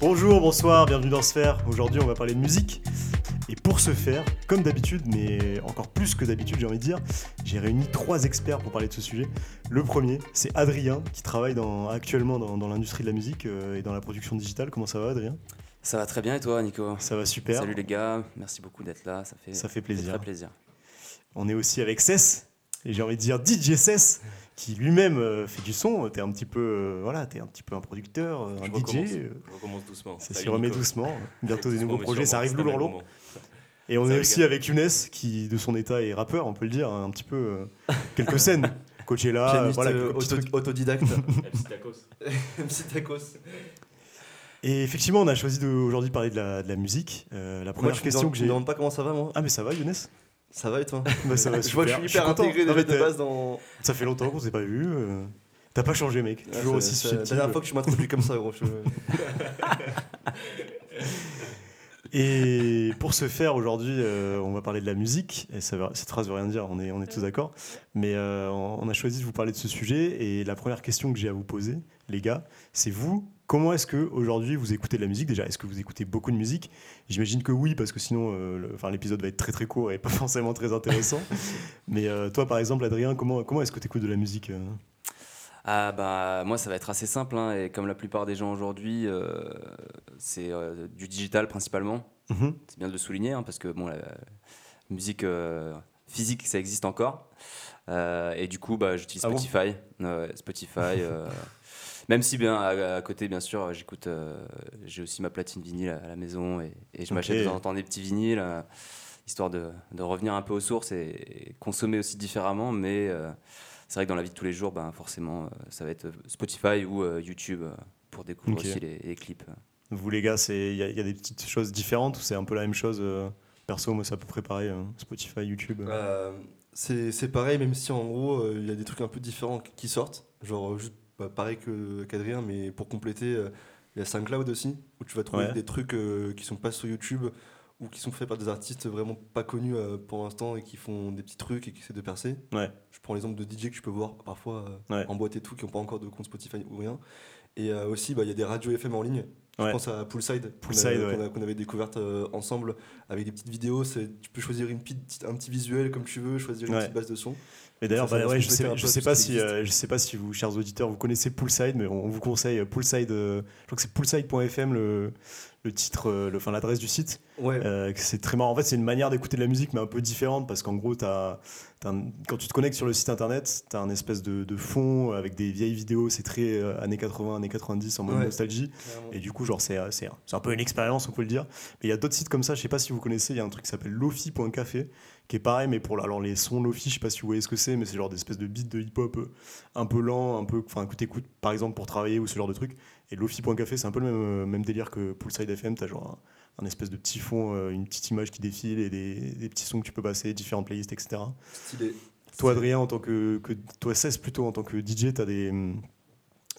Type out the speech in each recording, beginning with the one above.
Bonjour, bonsoir, bienvenue dans Sphère. Aujourd'hui, on va parler de musique. Et pour ce faire, comme d'habitude, mais encore plus que d'habitude, j'ai envie de dire, j'ai réuni trois experts pour parler de ce sujet. Le premier, c'est Adrien, qui travaille dans- actuellement dans, dans l'industrie de la musique euh, et dans la production digitale. Comment ça va, Adrien? Ça va très bien et toi, Nico? Ça va super. Salut les gars, merci beaucoup d'être là, ça fait, Ça fait plaisir. très plaisir. On est aussi avec Cess, et j'ai envie de dire DJ Cess, qui lui-même euh, fait du son. T'es un petit peu, euh, voilà, t'es un petit peu un producteur, euh, un Je DJ. recommence, je recommence doucement. Ça s'y remet doucement. Bientôt des nouveaux projets, ça arrive lourd lourd. Et on est aussi avec Younes, qui de son état est rappeur, on peut le dire, hein, un petit peu quelques scènes. Coachella, Pianiste voilà, euh, auto- autodidacte. MC Tacos. Et effectivement, on a choisi aujourd'hui de parler de la, de la musique. Euh, la première me question que tu me j'ai. demandes pas comment ça va, moi Ah, mais ça va, Younes? Ça va et toi bah, ça va Je vois que je suis hyper intégré déjà de base dans. Ça fait longtemps qu'on s'est pas vu. euh, T'as pas changé, mec. Toujours Ah, aussi La dernière fois que je m'introduis comme ça, gros. je- Et pour ce faire, aujourd'hui, euh, on va parler de la musique. Et ça veut- cette phrase veut rien dire, on est, on est tous d'accord. Mais euh, on on a choisi de vous parler de ce sujet. Et la première question que j'ai à vous poser, les gars, c'est vous. Comment est-ce que aujourd'hui vous écoutez de la musique Déjà, est-ce que vous écoutez beaucoup de musique? J'imagine que oui, parce que sinon, euh, enfin, l'épisode va être très très court et pas forcément très intéressant. Mais euh, toi, par exemple, Adrien, comment, comment est-ce que tu écoutes de la musique euh? Ah bah moi ça va être assez simple hein, et comme la plupart des gens aujourd'hui, euh, c'est du digital principalement. Mhm. C'est bien de le souligner hein, parce que bon la, la musique physique ça existe encore et du coup bah j'utilise Ah Spotify, Spotify. Même si bien à, à côté bien sûr j'écoute, euh, j'ai aussi ma platine vinyle à la maison et, et je m'achète de temps en temps des petits vinyles. euh, histoire de, de revenir un peu aux sources et, et consommer aussi différemment. Mais euh, c'est vrai que dans la vie de tous les jours, ben, forcément, euh, ça va être Spotify ou euh, YouTube pour découvrir aussi les, les clips. Vous, les gars, c'est- il y, a- il y a des petites choses différentes ou c'est un peu la même chose Perso, moi, c'est à peu près pareil. euh, Spotify, YouTube. C'est c'est pareil, même si en gros, euh, il y a des trucs un peu différents qui sortent. Genre, euh, juste bah, pareil que- qu'Adrien, mais pour compléter, euh, il y a SoundCloud aussi, où tu vas trouver Ouais. des trucs euh, qui sont pas sur YouTube ou qui sont faits par des artistes vraiment pas connus euh, pour l'instant et qui font des petits trucs et qui essaient de percer. Ouais. Je prends l'exemple de DJ que tu peux voir parfois Ouais. en boîte et tout, qui n'ont pas encore de compte Spotify ou rien. Et euh, aussi, bah, il y a des radios FM en ligne. Je pense à Poolside, qu'on Poolside, ouais. qu'on avait découverte euh, ensemble avec des petites vidéos. Tu peux choisir une petite, un petit visuel comme tu veux, choisir une Ouais. petite base de son. Et d'ailleurs, bah ouais, je sais, peu sais pas si, euh, je sais pas si vous, chers auditeurs, vous connaissez Poolside, mais on, on vous conseille Poolside. euh, je crois que c'est poolside.fm le, le titre, euh, le, enfin l'adresse du site. Ouais. Euh, c'est très marrant. En fait, c'est une manière d'écouter de la musique, mais un peu différente parce qu'en gros, un- quand tu te connectes sur le site internet, tu as un espèce de, de fond avec des vieilles vidéos. C'est très euh, années 80, années 90 en mode Ouais. nostalgie. Et du coup, genre, c'est c'est- c'est un peu une expérience, on peut le dire. Mais il y a d'autres sites comme ça, je sais pas si vous connaissez, il y a un truc qui s'appelle lofi.café, qui est pareil, mais pour alors, les sons lofi, je sais pas si vous voyez ce que c'est, mais c'est genre des espèces de beats de hip-hop un peu lent, un peu, enfin, que t'écoutes par exemple pour travailler ou ce genre de truc. Et lofi.café, c'est un peu le même, euh, même délire que Poolside FM, t'as genre un, un espèce de petit fond, euh, une petite image qui défile et des, des petits sons que tu peux passer, différentes playlists, etc. Stylé. Toi, Adrien, en tant que, que toi, 16 plutôt, en tant que DJ, t'as des, hum,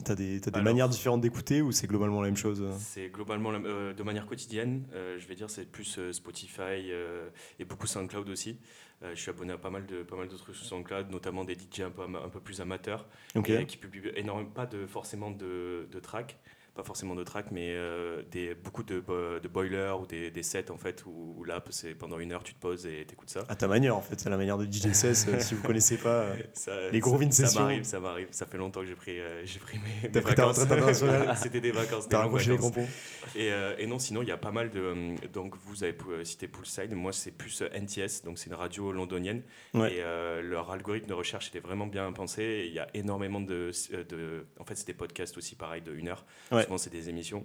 t'as des, t'as des Alors. manières différentes d'écouter ou c'est globalement la même chose euh C'est globalement la- euh, de manière quotidienne. euh, je vais dire, c'est plus euh, Spotify euh, et beaucoup SoundCloud aussi. Euh, je suis abonné à pas mal de pas mal d'autres trucs sur SoundCloud, notamment des DJ un peu, ama- un peu plus amateurs Ok. et qui publient énormément pas de forcément de, de tracks, pas forcément de tracks, mais euh, des beaucoup de, de boilers ou des, des sets en fait où, où là c'est pendant une heure tu te poses et t'écoutes ça. À ta manière, en fait, c'est la manière de DJ 16, euh, si vous connaissez pas. euh, Ça- Les Groovin sessions. Ça m'arrive, ça m'arrive. Ça fait longtemps que j'ai pris, euh, j'ai pris mes, T'as mes pris ta vacances. C'était des vacances. T'as raccroché les crampons. Et, euh, et non, sinon, il y a pas mal de. euh, Donc, vous avez cité Poolside. Moi, c'est plus NTS. Donc, c'est une radio londonienne. Ouais. Et leur algorithme de recherche était vraiment bien pensé. Il y a énormément de. de en fait, c'est des podcasts aussi, pareil, de une heure. Ouais. Souvent, c'est des émissions.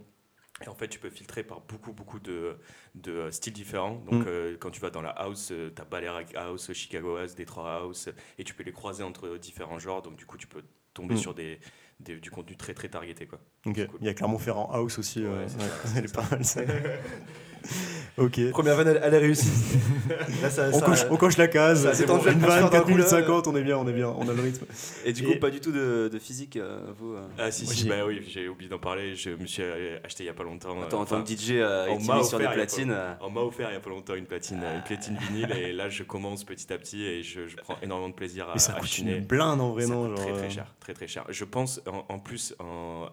Et en fait, tu peux filtrer par beaucoup, beaucoup de, de euh, styles différents. Donc, Mm. euh, quand tu vas dans la house, tu as Balearic House, Chicago House, Detroit House, et tu peux les croiser entre différents genres. Donc, du coup, tu peux tomber Mm. sur des, des- du contenu très, très targeté. Quoi. Ok. C'est cool. Il y a Clermont-Ferrand House aussi. Ouais, euh, c'est ouais. ça, c'est Elle est ça. pas mal, ça. ok. Première vanne, elle, elle est réussie. Là, ça, On ça- coche, on coche la case. c'est bon. Une vanne, d'un 4 coup, minutes là. 50, on est bien, on est bien, on a le rythme. Et du Et- coup, pas du tout de, de physique, euh, vous euh. Ah, si, Moi, si, bah oui, j'ai oublié d'en parler. Je me suis acheté il y a pas longtemps. Attends, en tant que DJ euh, on sur des offert, il y a platines. euh, On m'a offert il y a pas longtemps une platine, une platine vinyle et là je commence petit à petit et je, je prends énormément de plaisir à, Mais ça à coûte une blinde en vrai, Ça non très très cher, très très cher. Je pense en, plus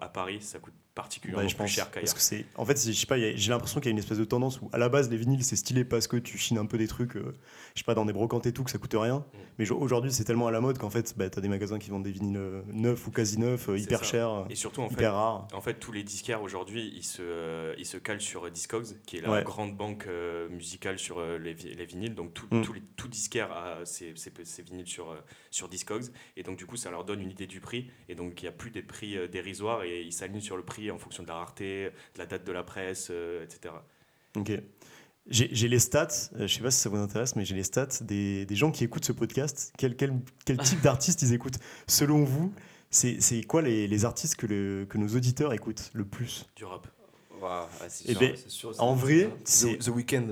à Paris, ça coûte particulièrement plus cher Parce qu'ailleurs. que c'est. En fait, je sais pas, j'ai l'impression qu'il y a une espèce de tendance où, à la base, les vinyles, c'est stylé parce que tu chines un peu des trucs, euh, je sais pas, dans des brocantes et tout, que ça coûte rien. Mm. Mais jo- aujourd'hui, c'est tellement à la mode qu'en fait, bah, t'as des magasins qui vendent des vinyles euh, neufs ou quasi neufs, euh, hyper chers, Et surtout, en fait, hyper rares. En fait, tous les disquaires aujourd'hui, ils se, ils se calent sur Discogs, qui est la Ouais. grande banque musicale sur les, les vinyles. Donc, tout, Mm. tous les, tout disquaire a ses, ses- ses vinyles sur, sur Discogs. Et donc, du coup, ça leur donne une idée du prix. Et donc, il n'y a plus des prix dérisoires et ils s'alignent sur le prix en fonction de la rareté, de la date de la presse, euh, etc. Ok. J'ai j'ai les stats, euh, je sais pas si ça vous intéresse, mais j'ai les stats des, des gens qui écoutent ce podcast. Quel, quel, quel type d'artistes ils écoutent? Selon vous, c'est c'est quoi les, les artistes que, le- que nos auditeurs écoutent le plus? Du rap. Ouais, c'est Eh sûr. ben, C'est sûr, en vrai, The, c'est- The Weeknd.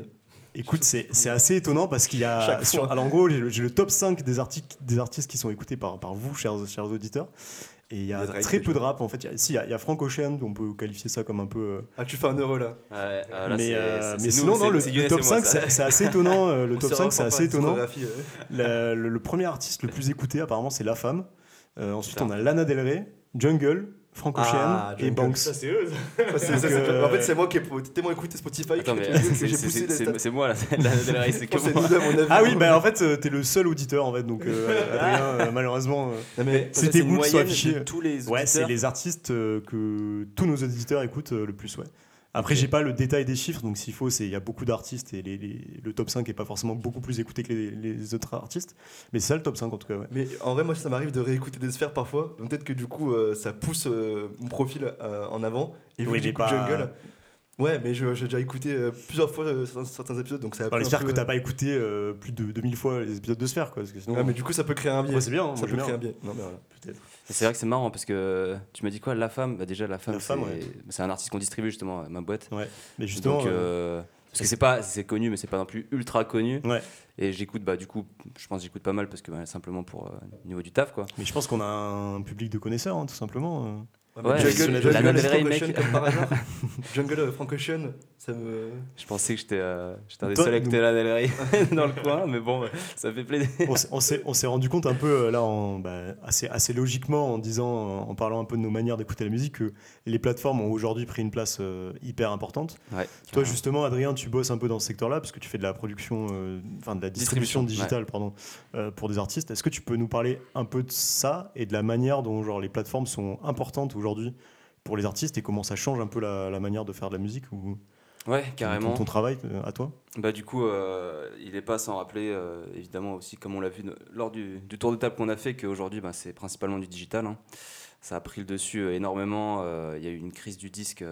Écoute, c'est c'est assez étonnant parce qu'il y a. Sur- alors, en gros, j'ai le, j'ai le top 5 des, articles, des artistes qui sont écoutés par, par vous, chers, chers auditeurs. Et il y a très peu de rap en fait. Il y a- si, il y a, il y a Frank Ocean, on peut qualifier ça comme un peu. euh, Ah, tu fais un euro là. Ouais, euh, là, mais c'est- euh, c'est- mais nous, sinon, non, c'est- le, c'est le Younes top et moi, 5, ça. c'est c'est assez étonnant. euh, le On top se 5, rend c'est pas assez étonnant. discographie, ouais. La- le, le premier artiste le plus écouté, apparemment, c'est La Femme. Euh, ensuite, Putain. on a Lana Del Rey, Jungle, Frank Ocean Ah, et. Banks. Ça, c'est eux. Ça, euh, En fait, c'est moi qui ai tellement écouté Spotify Attends, que c'est- moi là, la Je que moi. nous. Ah oui, bah en fait, euh, t'es le seul auditeur en fait, donc euh, Adrien, euh, malheureusement. C'était vous qui tous les Ouais, c'est les artistes que tous nos auditeurs écoutent le plus, ouais. Après, j'ai pas le détail des chiffres, donc s'il faut, c'est il y a beaucoup d'artistes et les, les- le top 5 est pas forcément beaucoup plus écouté que les, les autres artistes, mais c'est ça le top 5 en tout cas, ouais. Mais en vrai, moi, ça m'arrive de réécouter des sphères parfois. Donc peut-être que du coup, euh, ça pousse euh, mon profil euh, en avant. Et Oui, j'écoute pas- Jungle. Ouais, mais j'ai déjà écouté plusieurs fois certains, épisodes, donc ça a Alors, J'espère que t'as pas écouté plus de 2000 fois les épisodes de Sphère, quoi, parce que sinon. Ouais, mais du coup, ça peut créer un biais. Ouais, c'est bien, hein, ça peut bien. créer un biais. Non, mais voilà. peut-être. C'est vrai que c'est marrant parce que tu m'as dit quoi La femme? Bah Déjà, la femme, c'est ouais. un artiste qu'on distribue justement à ma boîte. Ouais, mais justement. Donc, euh, euh, parce que c'est pas c'est connu, mais c'est pas non plus ultra connu. Ouais. Et j'écoute, bah, du coup, je pense que j'écoute pas mal parce que bah, simplement pour euh, niveau du taf, quoi. Mais je pense qu'on a un public de connaisseurs, hein, tout simplement. Euh. Ouais, Jungle, la- Jungle, Lana comme par hasard. Jungle, euh, Frank Ocean, ça me. Je pensais que j'étais euh, j'étais un des seuls à écouter nous- la Del Rey dans le coin, mais bon, ça fait plaisir. on s'est- rendu compte un peu euh, là en, bah, assez, assez logiquement en disant en parlant un peu de nos manières d'écouter la musique que les plateformes ont aujourd'hui pris une place euh, hyper importante Ouais, toi justement Adrien tu bosses un peu dans ce secteur là parce que tu fais de la production euh, enfin de la distribution, Distribution, digitale pardon euh, pour des artistes est-ce que tu peux nous parler un peu de ça et de la manière dont genre les plateformes sont importantes aujourd'hui pour les artistes et comment ça change un peu la, la manière de faire de la musique ou Ouais, ton, carrément. ton travail euh, à toi Bah du coup, euh, il n'est pas sans rappeler, euh, évidemment aussi, comme on l'a vu lors du, du tour de table qu'on a fait, qu'aujourd'hui, bah, c'est principalement du digital. hein. Ça a pris le dessus énormément. Il y a eu une crise du disque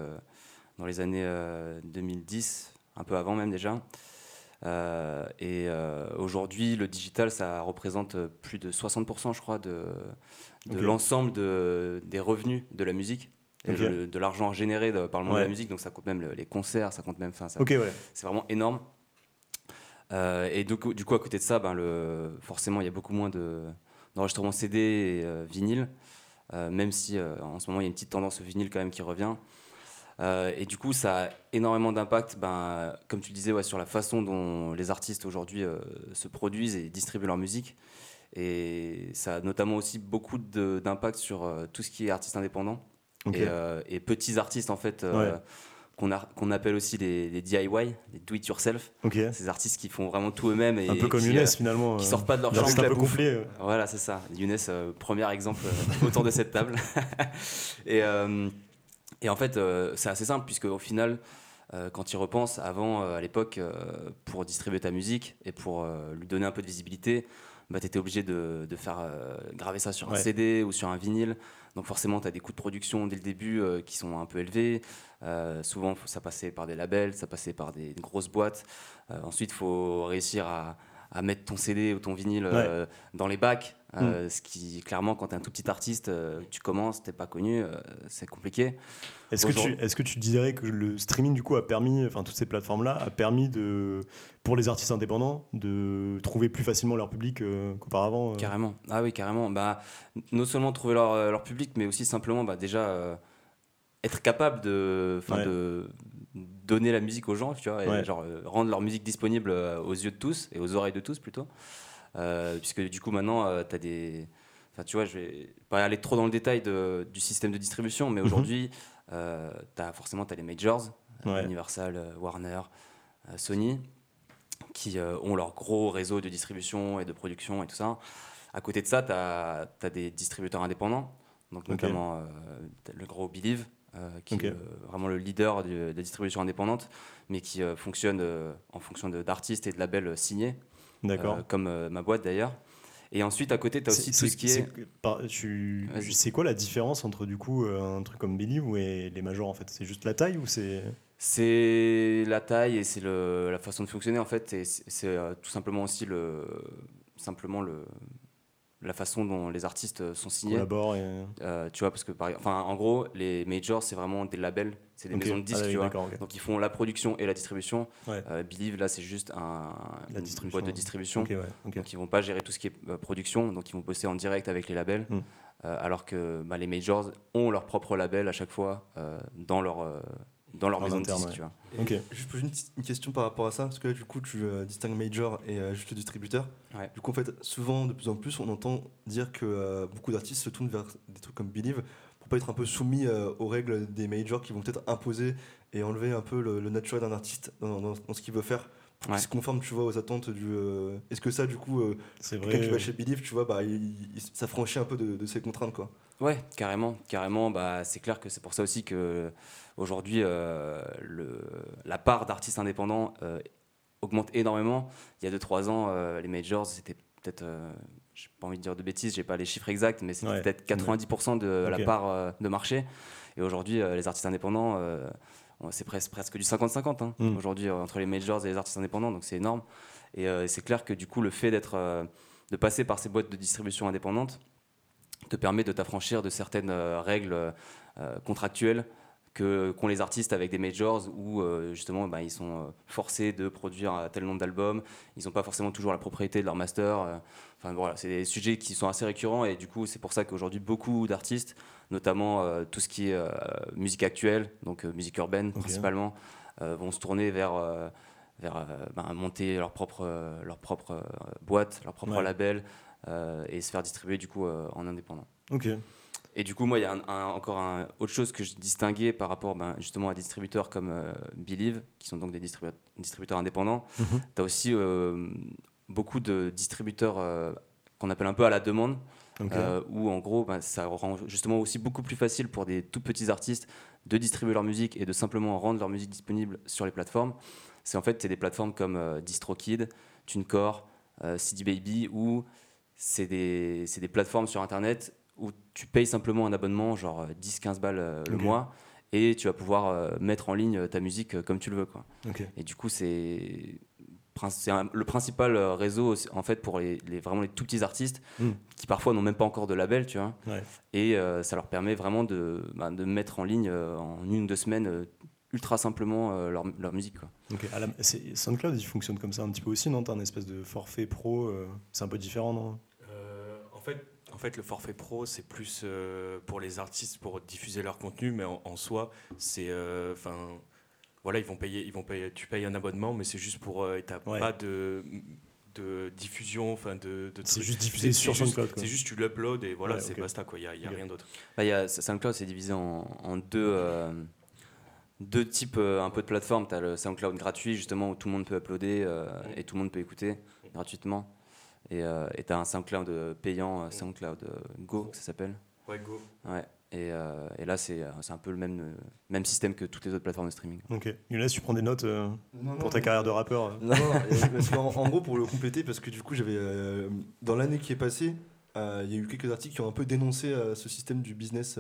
dans les années euh, 2010, un peu avant même déjà. Euh, et euh, aujourd'hui, le digital, ça représente plus de 60%, je crois, de, de l'ensemble de, des revenus de la musique. Le- de l'argent généré de- par le monde de la musique, donc ça compte même le- les concerts, ça compte même, ça ouais c'est vraiment énorme. Euh, et du coup, du coup, à côté de ça, ben, le, forcément, il y a beaucoup moins de, d'enregistrements CD et euh, vinyle, euh, même si en ce moment, il y a une petite tendance au vinyle quand même qui revient. Et du coup, ça a énormément d'impact, ben, comme tu le disais, ouais, sur la façon dont les artistes aujourd'hui se produisent et distribuent leur musique. Et ça a notamment aussi beaucoup d'impact sur euh, tout ce qui est artiste indépendant. Et, euh, et petits artistes, en fait, euh, Ouais. qu'on, appelle aussi les, les DIY, les do it yourself. Ces artistes qui font vraiment tout eux-mêmes et un peu comme qui, Younes euh, finalement qui sortent pas de leur chambre un peu complet euh. voilà c'est ça. Younes euh, premier exemple euh, autour de cette table. Et, et en fait c'est assez simple puisque au final quand il repense avant à l'époque pour distribuer ta musique et pour lui donner un peu de visibilité bah, tu étais obligé de, de faire euh, graver ça sur un. CD ou sur un vinyle donc forcément tu as des coûts de production dès le début euh, qui sont un peu élevés euh, souvent, faut- ça passait par des labels, ça passait par des grosses boîtes. Ensuite, il faut réussir à, à mettre ton CD ou ton vinyle dans les bacs. Euh, Ce qui, clairement, quand tu es un tout petit artiste, euh, tu commences, t'es pas connu, euh, c'est compliqué. Est-ce que, tu, est-ce que tu dirais que le streaming du coup a permis, enfin toutes ces plateformes-là, a permis de, pour les artistes indépendants de trouver plus facilement leur public qu'auparavant Carrément. Ah oui, carrément. Bah, non seulement trouver leur, leur public, mais aussi simplement bah, déjà être capable de, 'fin, Ouais. de donner la musique aux gens, tu vois, et Ouais. genre, euh, rendre leur musique disponible aux yeux de tous et aux oreilles de tous plutôt. Euh, puisque du coup maintenant, tu as des. Enfin, tu vois, je vais pas aller trop dans le détail de- du système de distribution, mais Mhm. aujourd'hui, euh, t'as forcément as les majors, euh, Ouais. Universal, euh, Warner, euh, Sony, qui euh, ont leur gros réseau de distribution et de production et tout ça. À côté de ça, tu as, des distributeurs indépendants, donc notamment euh, le gros Believe, euh, qui est euh, vraiment le leader de la distribution indépendante, mais qui euh, fonctionne euh, en fonction d'artistes et de labels signés, D'accord. euh, comme euh, ma boîte d'ailleurs. Et ensuite, à côté, tu as aussi tout ce qui est. c'est- tu- quoi la différence entre du coup euh, un truc comme Believe ou et les majors en fait? C'est juste la taille ou c'est C'est la taille et c'est la façon de fonctionner en fait. Et c'est tout simplement aussi le, simplement le, la façon dont les artistes euh, sont signés. et... Euh, tu vois, parce que par, enfin, en gros, les majors, c'est vraiment des labels, c'est des maisons de disques, Ah oui, tu vois. Donc ils font la production et la distribution. Ouais. Euh, Believe, là, c'est juste un, La une distribution, boîte de distribution. Ouais. Donc ils vont pas gérer tout ce qui est euh, production, donc ils vont bosser en direct avec les labels, Mm. Euh, alors que bah, les majors ont leur propre label à chaque fois dans leur dans leur En maison interne, de disques, ouais. tu vois. Ok. Je pose une, question par rapport à ça, parce que là, du coup, tu euh, distingues major et euh, juste distributeur. Ouais. Du coup, en fait, souvent, de plus en plus, on entend dire que euh, beaucoup d'artistes se tournent vers des trucs comme Believe pour pas être un peu soumis euh, aux règles des majors qui vont peut-être imposer et enlever un peu le, le naturel d'un artiste dans, dans- dans ce qu'il veut faire. Pour Ouais. se conforme, tu vois, aux attentes du. euh, Est-ce que ça, du coup, euh, C'est quelqu'un qui vrai. va chez Believe, tu vois, bah, il, il s'affranchit un peu de, de ses contraintes, quoi. Ouais, carrément, carrément. Bah, c'est clair que c'est pour ça aussi que aujourd'hui euh, le- la part d'artistes indépendants euh, augmente énormément. Il y a 2-3 ans, euh, les majors, c'était peut-être, j'ai pas envie de dire de bêtises, j'ai pas les chiffres exacts, mais c'était Ouais. peut-être 90% de la part de marché. Et aujourd'hui, les artistes indépendants, c'est presque, presque du 50-50 hein, Mm. aujourd'hui entre les majors et les artistes indépendants, donc c'est énorme. Et c'est clair que du coup, le fait d'être, de passer par ces boîtes de distribution indépendantes te permet de t'affranchir de certaines euh, règles euh, contractuelles qu'ont les artistes avec des majors où euh, justement bah, ils sont forcés de produire un tel nombre d'albums, ils n'ont pas forcément toujours la propriété de leur master. euh, Enfin voilà, c'est des sujets qui sont assez récurrents et du coup c'est pour ça qu'aujourd'hui beaucoup d'artistes, notamment euh, tout ce qui est musique actuelle, donc musique urbaine principalement, vont se tourner vers vers euh, ben, monter leur propre euh, leur propre euh, boîte, leur propre Ouais. label et se faire distribuer du coup en indépendant. Ok. Et du coup, moi, il y a un- un- encore un, autre chose que je distinguais par rapport ben, justement à des distributeurs comme euh, Believe, qui sont donc des distribu- distributeurs indépendants. Mhm. Tu as aussi euh, beaucoup de distributeurs euh, qu'on appelle un peu à la demande, où en gros, ben, ça rend justement aussi beaucoup plus facile pour des tout petits artistes de distribuer leur musique et de simplement rendre leur musique disponible sur les plateformes. C'est en fait c'est des plateformes comme euh, DistroKid, TuneCore, euh, CD Baby, où c'est des, des plateformes sur Internet où tu payes simplement un abonnement, genre euh, 10-15 balles euh, le Ok. mois, et tu vas pouvoir mettre en ligne ta musique comme tu le veux. Quoi. Et du coup, c'est le principal réseau en fait pour les, les- vraiment les tout petits artistes Mm. qui parfois n'ont même pas encore de label, tu vois. Ouais. Et euh, ça leur permet vraiment de, bah, de mettre en ligne en une ou deux semaines ultra simplement euh, leur, leur musique. Quoi. Ok. À la- c'est- SoundCloud, il fonctionne comme ça un petit peu aussi, non? T'as un espèce de forfait pro. euh, c'est un peu différent, non? Euh, en, fait, en fait, le forfait pro, c'est plus euh, pour les artistes pour diffuser leur contenu, mais en, en soi, c'est. euh, Enfin. voilà, ils vont payer, ils vont payer, tu payes un abonnement, mais c'est juste pour. euh, t'as Ouais. pas de, de diffusion, enfin de. de C'est juste diffusé sur SoundCloud. quoi. C'est juste tu l'uploads et voilà, Ouais, c'est ok. basta quoi, il n'y a, y a rien d'autre. Bah, il y a, SoundCloud, c'est divisé en, en deux, euh, deux types euh, un peu de plateformes. Tu as le SoundCloud gratuit, justement, où tout le monde peut uploader euh, et tout le monde peut écouter gratuitement. Et tu as un SoundCloud euh, payant, euh, SoundCloud euh, Go, ça s'appelle. Ouais, go. Ouais. Et, euh, et là, c'est euh, c'est un peu le même, euh, même système que toutes les autres plateformes de streaming. Ok. Younes, tu prends des notes euh, Non, non, pour ta mais- carrière de rappeur euh Non, et- qu'en- en, gros, pour le compléter, parce que du coup, j'avais euh, dans l'année qui est passée, euh, il y a eu quelques articles qui ont un peu dénoncé euh, ce système du business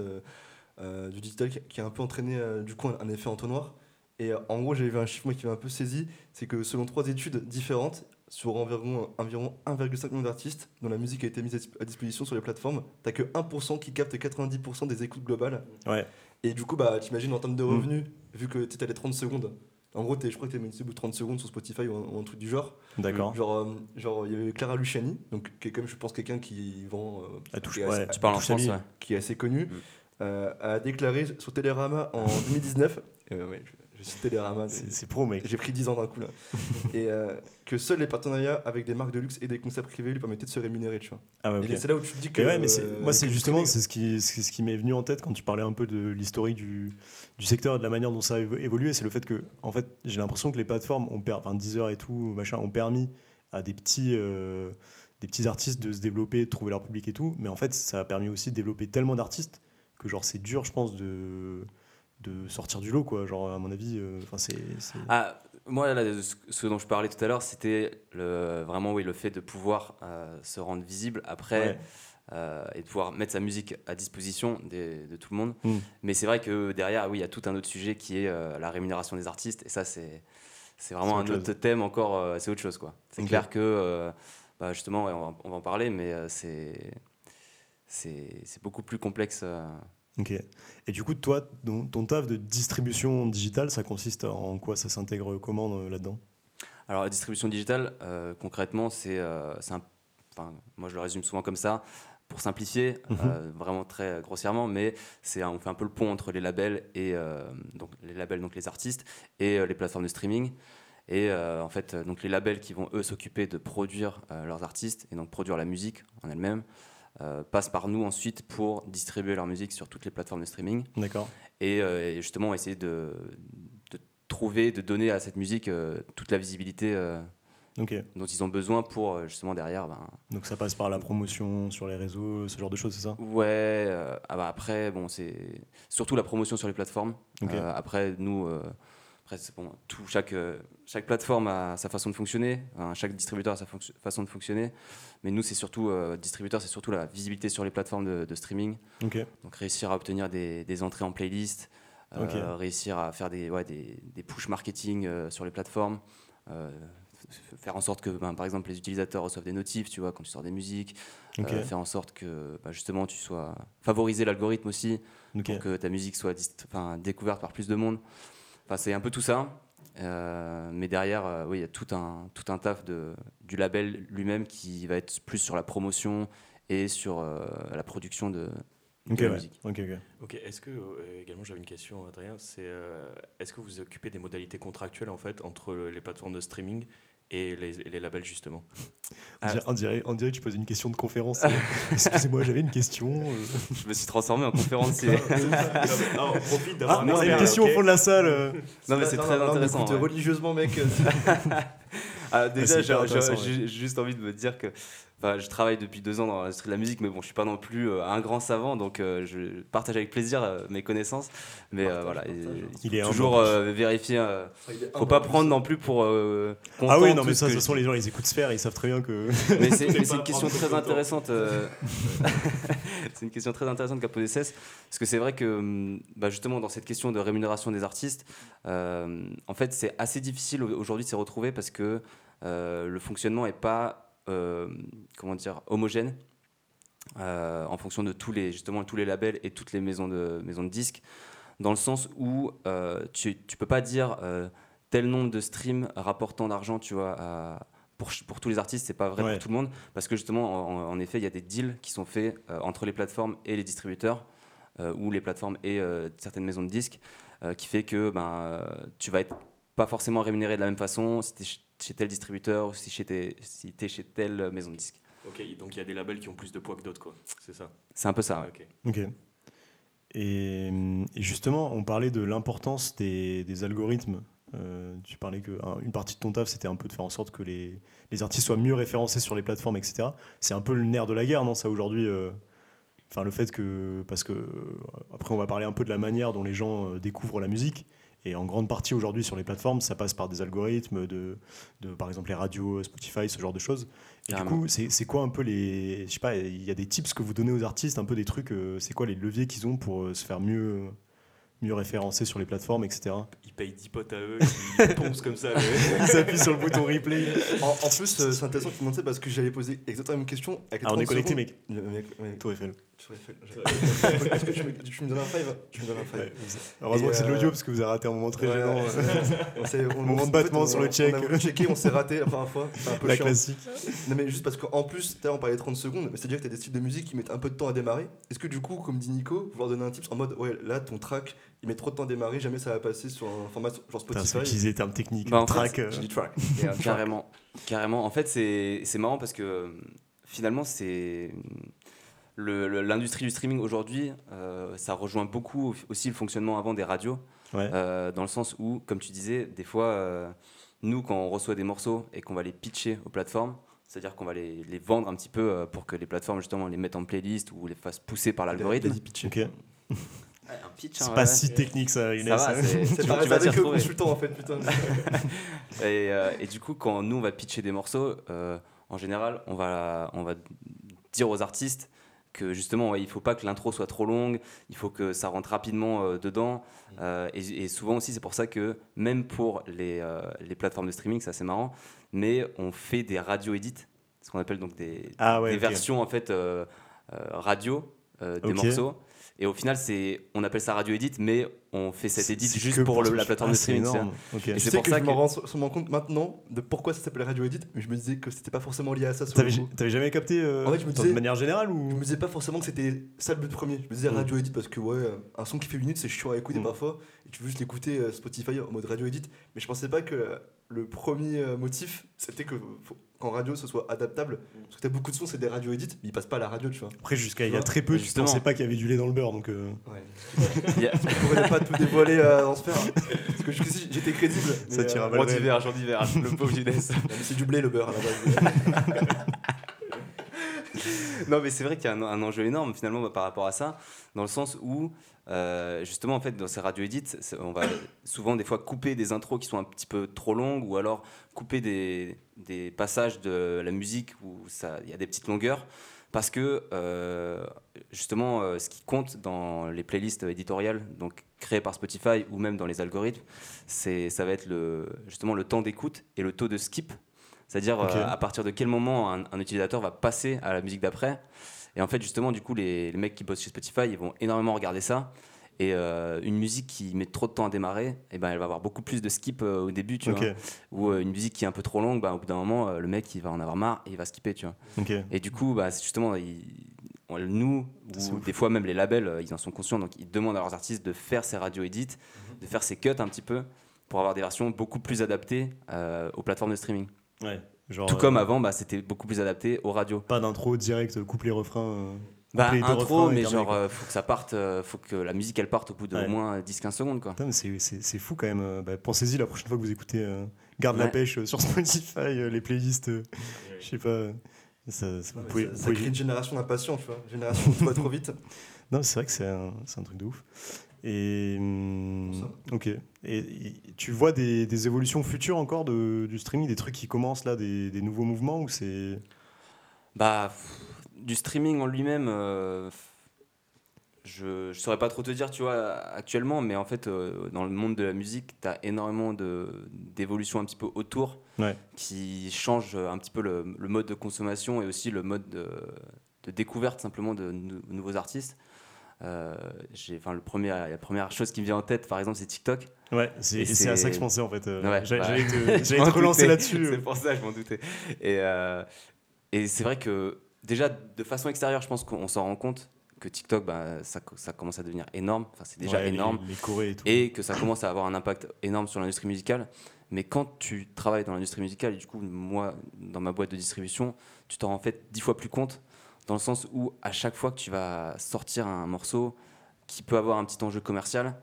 euh, du digital qui, qui a un peu entraîné euh, du coup un, un effet entonnoir. Et euh, en gros, j'avais vu un chiffre moi, qui m'a un peu saisi, c'est que selon trois études différentes, sur environ, environ 1,5 million d'artistes dont la musique a été mise à dis- à disposition sur les plateformes, t'as que 1% qui capte 90% des écoutes globales. Ouais. Et du coup, bah, t'imagines en termes de revenus, vu que tu as les 30 secondes, en gros, t'es- je crois que tu es au bout de 30 secondes sur Spotify ou un, ou un truc du genre. D'accord. Genre, euh, genre, il y avait Clara Luciani, donc qui est comme je pense quelqu'un qui vend, euh, À touche- ouais. Tu parles en à France, ouais. qui est assez connu, Mm. Euh, a déclaré sur Télérama en 2019. euh, ouais, je, Je suis Télérama. C'est pro, mec. J'ai pris 10 ans d'un coup là. et euh, que seuls les partenariats avec des marques de luxe et des concepts privés lui permettaient de se rémunérer, tu vois. Ah ouais, ok. Et c'est là où tu te dis que. Ouais, mais euh, moi, c'est justement c'est ce qui, ce qui m'est venu en tête quand tu parlais un peu de l'historique du, du secteur et de la manière dont ça a évo- évolué. C'est le fait que, en fait, j'ai l'impression que les plateformes, ont enfin Deezer et tout, machin, ont permis à des petits, des petits artistes de se développer, de trouver leur public et tout. Mais en fait, ça a permis aussi de développer tellement d'artistes que, genre, c'est dur, je pense, de, de sortir du lot, quoi. Genre, à mon avis, euh, enfin, c'est. Ah, moi, là, ce dont je parlais tout à l'heure, c'était le, vraiment oui, le fait de pouvoir euh, se rendre visible après Ouais. euh, et de pouvoir mettre sa musique à disposition des- de tout le monde. Mm. Mais c'est vrai que derrière, oui, il y a tout un autre sujet qui est euh, la rémunération des artistes. Et ça, c'est c'est vraiment un autre autre thème encore. euh, c'est autre chose, quoi. C'est clair que, bah, justement, ouais, on, va, on va en parler, mais c'est c'est c'est beaucoup plus complexe. Ok. Et du coup, toi, ton, ton taf de distribution digitale, ça consiste en quoi? Ça s'intègre comment euh, là-dedans? Alors la distribution digitale, euh, concrètement, c'est, euh, enfin, moi je le résume souvent comme ça, pour simplifier, Mhm. euh, vraiment très grossièrement, mais c'est on fait un peu le pont entre les labels et donc les labels donc les artistes et les plateformes de streaming. Et euh, en fait, donc les labels qui vont eux s'occuper de produire euh, leurs artistes et donc produire la musique en elle-même euh, passent par nous ensuite pour distribuer leur musique sur toutes les plateformes de streaming D'accord. et, euh, et justement essayer de, de trouver, de donner à cette musique euh, toute la visibilité dont ils ont besoin pour justement derrière. Ben, Donc ça passe par la promotion sur les réseaux, ce genre de choses, c'est ça? Ouais, ah bah après, bon, c'est surtout la promotion sur les plateformes. Après, nous, après, bon, tout, chaque, chaque plateforme a sa façon de fonctionner, chaque distributeur a sa façon de fonctionner. Mais nous, c'est surtout, euh, distributeur, c'est surtout la visibilité sur les plateformes de, de streaming. Donc réussir à obtenir des, des entrées en playlist, euh, réussir à faire des, ouais, des, des push marketing euh, sur les plateformes, faire en sorte que ben, par exemple les utilisateurs reçoivent des notifs, tu vois, quand tu sors des musiques, euh, faire en sorte que bah, justement tu sois favoriser l'algorithme aussi pour que ta musique soit découverte par plus de monde. Enfin, c'est un peu tout ça. Euh, mais derrière, euh, oui, il y a tout un, tout un taf de, du label lui-même qui va être plus sur la promotion et sur euh, la production de, de Ok, la ouais. musique. ok, ok. Ok, est-ce que, euh, également j'avais une question Adrien, c'est euh, est-ce que vous occupez des modalités contractuelles en fait entre les plateformes de streaming et les, et les labels justement On Ah. dirait- On, dirait, on dirait que tu poses une question de conférence. euh, Excusez-moi, j'avais une question. euh. Je me suis transformé en conférencier. Ah, on profite d'avoir Ah, un une expert, question au fond de la salle. euh. non, mais c'est très intéressant. écoute ouais. religieusement, mec. Ah, déjà, j'ai juste envie de me dire que enfin, je travaille depuis deux ans dans l'industrie de la musique, mais bon, je suis pas non plus euh, un grand savant, donc euh, je partage avec plaisir euh, mes connaissances. Mais euh, Partage, voilà, partage. et- Il est toujours humble. euh, vérifier. euh, faut pas prendre non plus pour. euh, Ah oui, non, mais ça, de toute façon, les gens, ils écoutent Sphère, ils savent très bien que. Mais c'est Faut une question très intéressante. c'est une question très intéressante qu'a posé Cess. Parce que c'est vrai que, hum, bah, justement, dans cette question de rémunération des artistes, euh, en fait, c'est assez difficile au- aujourd'hui de s'y retrouver parce que euh, le fonctionnement n'est pas, comment dire, homogène. euh, en fonction de tous les justement tous les labels et toutes les maisons de maisons de disques dans le sens où euh, tu tu peux pas dire euh, tel nombre de streams rapportant d'argent tu vois à- pour, pour tous les artistes, c'est pas vrai Ouais. pour tout le monde, parce que justement, en, en effet, il y a des deals qui sont faits euh, entre les plateformes et les distributeurs, euh, ou les plateformes et euh, certaines maisons de disques, euh, qui fait que ben, euh, tu vas être pas forcément rémunéré de la même façon si chez tel distributeur ou si tu es, si t'es chez telle maison de disques. Ok, donc il y a des labels qui ont plus de poids que d'autres, quoi. C'est ça. C'est un peu ça. ouais. Ok. Ok. Et, et justement, on parlait de l'importance des, des algorithmes. Euh, tu parlais que un- une partie de ton taf, c'était un peu de faire en sorte que les, les artistes soient mieux référencés sur les plateformes, etc. C'est un peu le nerf de la guerre, non Ça aujourd'hui, euh, enfin le fait que parce que euh, après on va parler un peu de la manière dont les gens euh, découvrent la musique. Et en grande partie aujourd'hui sur les plateformes, ça passe par des algorithmes de, de par exemple les radios, Spotify, ce genre de choses. Et Carrément. du coup, c'est c'est quoi un peu les, je sais pas, il y a des tips que vous donnez aux artistes, un peu des trucs, euh, c'est quoi les leviers qu'ils ont pour euh, se faire mieux, mieux référencer sur les plateformes, etc. Ils payent 10 potes à eux, ils poncent comme ça. Ils s'appuient sur le bouton replay. En, en plus, euh, c'est intéressant que tu demandes ça parce que j'allais poser exactement la même question. Les Ah, on est 30 connecté, mec. Le mec, ouais. Est-ce que tu me, tu me donnes un five? Tu me donnes un five. Ouais, vous- Heureusement Et, que c'est de euh, l'audio parce que vous avez raté un moment très Ouais, gênant. ouais. euh, On s'est- on- Moment de en battement fait, sur le check. On a voulu checker, on s'est raté la première fois. C'est un peu La chiant. classique. Non mais juste parce qu'en plus, on parlait de 30 secondes, mais c'est-à-dire que t'as des styles de musique qui mettent un peu de temps à démarrer. Est-ce que du coup, comme dit Nico, pouvoir donner un tips en mode ouais là ton track il met trop de temps à démarrer, jamais ça va passer sur un format genre Spotify. utiliser les termes techniques. Bah, track. fait, euh, dit track. Et, euh, carrément, carrément. En fait, c'est c'est marrant parce que euh, finalement, c'est l'industrie du streaming aujourd'hui, euh, ça rejoint beaucoup aussi le fonctionnement avant des radios, Ouais. euh, dans le sens où, comme tu disais, des fois, euh, nous, quand on reçoit des morceaux et qu'on va les pitcher aux plateformes, c'est-à-dire qu'on va les, les vendre un petit peu euh, pour que les plateformes justement les mettent en playlist ou les fassent pousser par l'algorithme. Vas-y, pitch. Ok. Ouais, un pitch, hein, C'est ouais, pas ouais. si technique ça, Inès. Ça va, c'est- tu, tu vas retrouver. consultant en fait, putain. Et, euh, et du coup, quand nous, on va pitcher des morceaux, euh, en général, on va, on va dire aux artistes que justement, ouais, il faut pas que l'intro soit trop longue, il faut que ça rentre rapidement euh, dedans. Euh, et, et souvent aussi, c'est pour ça que même pour les, euh, les plateformes de streaming, c'est assez marrant, mais on fait des radio-edits, ce qu'on appelle donc des, Ah ouais, des ok. versions en fait radio des morceaux. Et au final, c'est, on appelle ça radio edit, mais on fait cet C'est- edit juste pour le- la plateforme Ah, de c'est streaming. c'est- énorme. Ok. Et Je c'est sais pour que ça je me rends compte maintenant de pourquoi ça s'appelle Radio Edit, mais je me disais que c'était pas forcément lié à ça. sur T'avais le coup. t'avais jamais capté euh, En fait, je me de manière générale Je ou me disais pas forcément que c'était ça le but premier. Je me disais Mm. radio edit parce que ouais, un son qui fait une minute c'est chiant à écouter Mm. parfois. Et tu veux juste l'écouter euh, Spotify en mode radio edit. Mais je pensais pas que le premier euh, motif c'était que faut- qu'en radio ce soit adaptable. Parce que t'as beaucoup de sons, c'est des radio edit, mais ils passent pas à la radio, tu vois. Après, jusqu'à il y a très peu, tu pensais pas qu'il y avait du lait dans le beurre. Donc, euh, Ouais. Il y a- Je pourrais pas tout dévoiler euh, dans ce faire. Parce que jusqu'ici j'étais crédible. Ça tire à euh, On diverge, on diverge, le pauvre Younes. c'est du blé le beurre à la base. non, mais c'est vrai qu'il y a un, un enjeu énorme finalement bah, par rapport à ça, dans le sens où euh, justement en fait dans ces radio edits, c'est- on va souvent des fois couper des intros qui sont un petit peu trop longues ou alors couper des, des passages de la musique où il y a des petites longueurs. Parce que euh, justement, euh, ce qui compte dans les playlists éditoriales, donc créées par Spotify ou même dans les algorithmes, c'est ça va être le, justement le temps d'écoute et le taux de skip. C'est-à-dire à partir de quel moment un, un utilisateur va passer à la musique d'après. Et en fait, justement, du coup, les, les mecs qui bossent chez Spotify, ils vont énormément regarder ça. Et euh, une musique qui met trop de temps à démarrer, eh ben, elle va avoir beaucoup plus de skip euh, au début, tu vois. Ou euh, une musique qui est un peu trop longue, bah, au bout d'un moment, euh, le mec, il va en avoir marre et il va skipper, tu vois. Et du coup, bah, c'est justement, il- on- nous, ou des fois même les labels, ils en sont conscients, donc ils demandent à leurs artistes de faire ces radio edits, Mhm. de faire ces cuts un petit peu, pour avoir des versions beaucoup plus adaptées aux plateformes de streaming. Ouais. Genre, Tout euh, comme avant, bah, c'était beaucoup plus adapté aux radios. Pas d'intro direct, couplet refrain. euh, Bah, couplet de intro, refrain et mais genre, euh, faut que ça parte, euh, faut que la musique elle parte au bout d'au Ouais. moins 10-15 secondes, quoi. C'est- c'est c'est fou quand même. euh, bah, Pensez-y la prochaine fois que vous écoutez euh, Garde la pêche euh, sur Spotify, euh, les playlists, euh, je sais pas. euh, Ça, ça- vous Ouais, pouvez- ça, crée une génération d'impatients, tu vois. Une génération tout va trop vite. Non, c'est vrai que c'est un, c'est un truc de ouf. Et hum, ok. Et, et tu vois des, des évolutions futures encore de, du streaming, des trucs qui commencent là, des, des nouveaux mouvements ou c'est Bah, du streaming en lui-même, euh, je, je saurais pas trop te dire, tu vois, actuellement, mais en fait, euh, dans le monde de la musique, tu as énormément d'évolutions un petit peu autour Ouais. qui changent un petit peu le, le mode de consommation et aussi le mode de, de découverte simplement de nou- nouveaux artistes. Euh, enfin, le premier, la première chose qui me vient en tête, par exemple, c'est TikTok. Ouais, c'est à ça que je pensais en fait. euh, Ouais, J'allais bah, te, relancer là-dessus. C'est pour ça, je m'en doutais. Et, euh, et c'est vrai que déjà, de façon extérieure, je pense qu'on s'en rend compte que TikTok, bah, ça, ça commence à devenir énorme. Enfin, c'est déjà Ouais, les- énorme. Les, chorés et tout. Et que ça commence à avoir un impact énorme sur l'industrie musicale. Mais quand tu travailles dans l'industrie musicale, et du coup, moi, dans ma boîte de distribution, tu t'en rends en fait dix fois plus compte, dans le sens où à chaque fois que tu vas sortir un morceau qui peut avoir un petit enjeu commercial,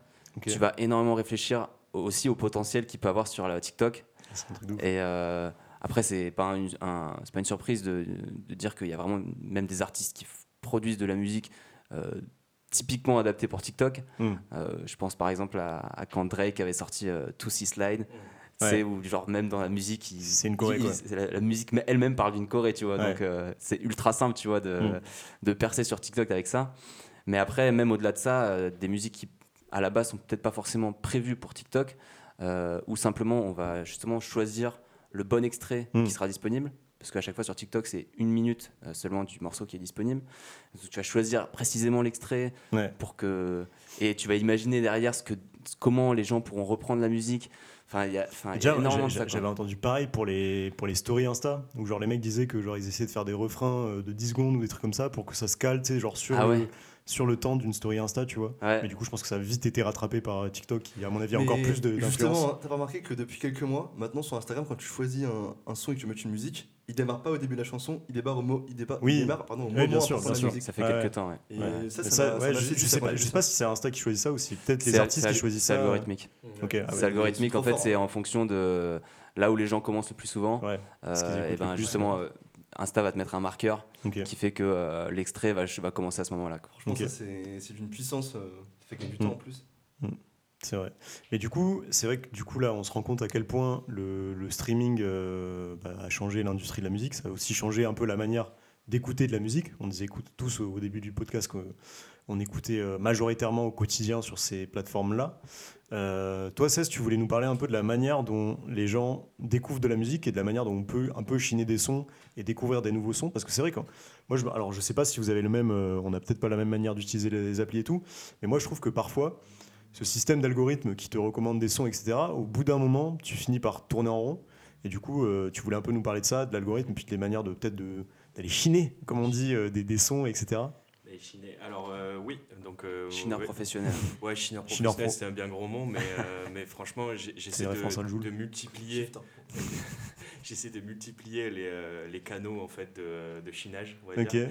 tu vas énormément réfléchir aussi au potentiel qu'il peut avoir sur la TikTok. Ouf. Et euh, après, c'est pas, un- un- c'est pas une surprise de, de dire qu'il y a vraiment même des artistes qui produisent de la musique euh, typiquement adaptée pour TikTok. Hmm. Euh, je pense par exemple à, à quand Drake avait sorti euh, To See Slide. Ouais. C'est où, genre, même dans la musique, il- C'est une choré, il- quoi. c'est la, la musique elle-même parle d'une choré, tu vois. Ouais. Donc, euh, c'est ultra simple, tu vois, de, Mm. de percer sur TikTok avec ça. Mais après, même au-delà de ça, euh, des musiques qui, à la base, sont peut-être pas forcément prévues pour TikTok, euh, ou simplement, on va justement choisir le bon extrait Mm. qui sera disponible. parce qu'à chaque fois sur TikTok, c'est une minute euh, seulement du morceau qui est disponible. Donc, tu vas choisir précisément l'extrait Ouais. pour que et tu vas imaginer derrière ce que comment les gens pourront reprendre la musique. Enfin, il y a, enfin, il y a Déjà, j'avais entendu pareil pour les, pour les stories Insta, où genre les mecs disaient que genre ils essayaient de faire des refrains euh, de 10 secondes ou des trucs comme ça pour que ça se cale, tu sais, genre sur, Ah le, sur le temps d'une story Insta, tu vois. Ouais. Mais du coup, je pense que ça a vite été rattrapé par TikTok, qui à mon avis a Mais encore plus de- d'influence. Justement, t'as pas remarqué que depuis quelques mois, maintenant sur Instagram, quand tu choisis un, un son et que tu mets une musique, il démarre pas au début de la chanson, il démarre au, mo il démarre, Oui. il démarre, pardon, au Oui, moment bien sûr, bien la sûr. musique. Ça fait quelques ouais. temps. Ouais. Et Ouais. ça, Mais ça, ça, m'a- ça ouais, m'a je, je sais pas, après je sais ça. pas si c'est Insta qui choisit ça ou si peut-être les artistes qui choisissent C'est ça. algorithmique. Ok, ah c'est algorithmique. c'est En trop fait, c'est en fonction de là où les gens commencent le plus souvent. Ouais, Euh, et ben justement, euh, Insta va te mettre un marqueur qui fait que euh, l'extrait va, va commencer à ce moment-là. Franchement, Ok. ça, c'est d'une puissance, ça fait gagner du Mm. temps en plus. C'est vrai. Mais du coup, c'est vrai que du coup là, on se rend compte à quel point le, streaming euh, bah, a changé l'industrie de la musique. Ça a aussi changé un peu la manière d'écouter de la musique. On les écoute tous au, début du podcast qu'on écoutait euh, majoritairement au quotidien sur ces plateformes-là. Euh, toi, Cesc, tu voulais nous parler un peu de la manière dont les gens découvrent de la musique et de la manière dont on peut un peu chiner des sons et découvrir des nouveaux sons. Parce que c'est vrai quand moi, je, alors je sais pas si vous avez le même, euh, on n'a peut-être pas la même manière d'utiliser les applis et tout, mais moi je trouve que parfois ce système d'algorithme qui te recommande des sons, etc., au bout d'un moment, tu finis par tourner en rond. Et du coup, euh, tu voulais un peu nous parler de ça, de l'algorithme, et puis des manières de peut-être de- d'aller chiner, comme on dit, euh, des, des sons, etc. Les Chinais. Alors euh, oui, donc euh, Chineur ouais, professionnel. Ouais, chineur professionnel, pro. c'est un bien gros mot, mais, euh, mais franchement, j'essaie de, Joule. de multiplier, j'essaie de multiplier les, euh, les canaux en fait de, de chinage, on va Ok. dire.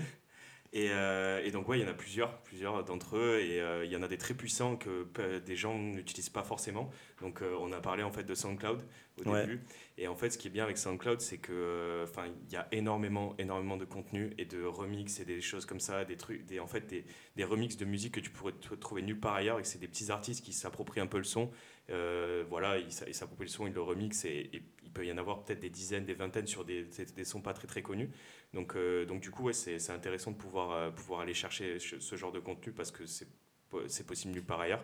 Et, euh, et donc ouais, il y en a plusieurs, plusieurs d'entre eux, et euh, il y en a des très puissants que des gens n'utilisent pas forcément. Donc euh, on a parlé en fait de SoundCloud au Ouais. début, et en fait ce qui est bien avec SoundCloud, c'est que enfin il y a énormément, énormément de contenu et de remix et des choses comme ça, des trucs, des en fait des, des remixes de musique que tu pourrais trouver nulle part ailleurs, et que c'est des petits artistes qui s'approprient un peu le son. Voilà, ils s'a- ils s'approprient le son, ils le remixent, et, et il peut y en avoir peut-être des dizaines, des vingtaines sur des, des, des sons pas très très connus. Donc, euh, donc du coup, ouais, c'est c'est intéressant de pouvoir, euh, pouvoir aller chercher ce genre de contenu parce que c'est po- c'est possible nulle part ailleurs.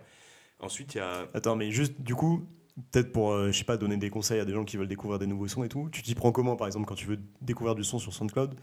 Ensuite, il y a... Attends, mais juste, du coup, peut-être pour, euh, je sais pas, donner des conseils à des gens qui veulent découvrir des nouveaux sons et tout, tu t'y prends comment, par exemple, quand tu veux découvrir du son sur SoundCloud?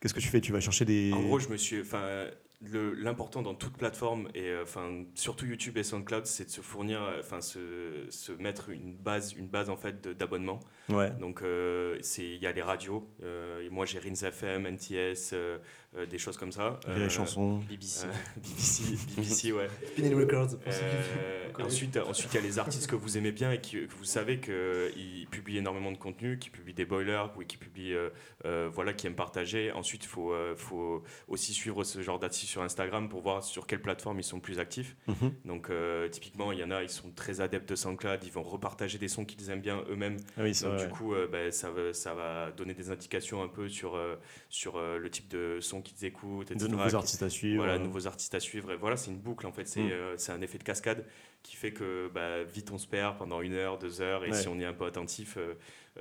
Qu'est-ce que tu fais? Tu vas chercher des. En gros, je me suis... Enfin, l'important dans toute plateforme, et euh, enfin, surtout YouTube et SoundCloud, c'est de se fournir, euh, enfin, se, se mettre une base, une base en fait d'abonnement. Ouais. Donc, euh, c'est- il y a les radios. euh, et moi, j'ai Rins FM, NTS, euh, euh, des choses comme ça. Les chansons. BBC. BBC, BBC, ouais. Spinning Records. Euh, ensuite, ensuite, il y a les artistes que vous aimez bien et qui, que vous savez qu'ils publient énormément de contenu, qui publient des boilers, ou qui publient, euh, euh, voilà, qui aiment partager. Ensuite, il faut, euh, faut aussi suivre ce genre d'artistes sur Instagram pour voir sur quelle plateforme ils sont plus actifs. Mhm. Donc, euh, typiquement, il y en a, ils sont très adeptes de SoundCloud, ils vont repartager des sons qu'ils aiment bien eux-mêmes. Ah oui, Donc, vrai. du coup, euh, ben, ça, va, ça va donner des indications un peu sur, euh, sur le type de son qu'ils écoutent, etc. De nouveaux artistes à suivre. Voilà, nouveaux artistes à suivre. Et voilà, c'est une boucle en fait. C'est Mm. un effet de cascade qui fait que bah, vite on se perd pendant une heure, deux heures. Et Ouais. si on est un peu attentif,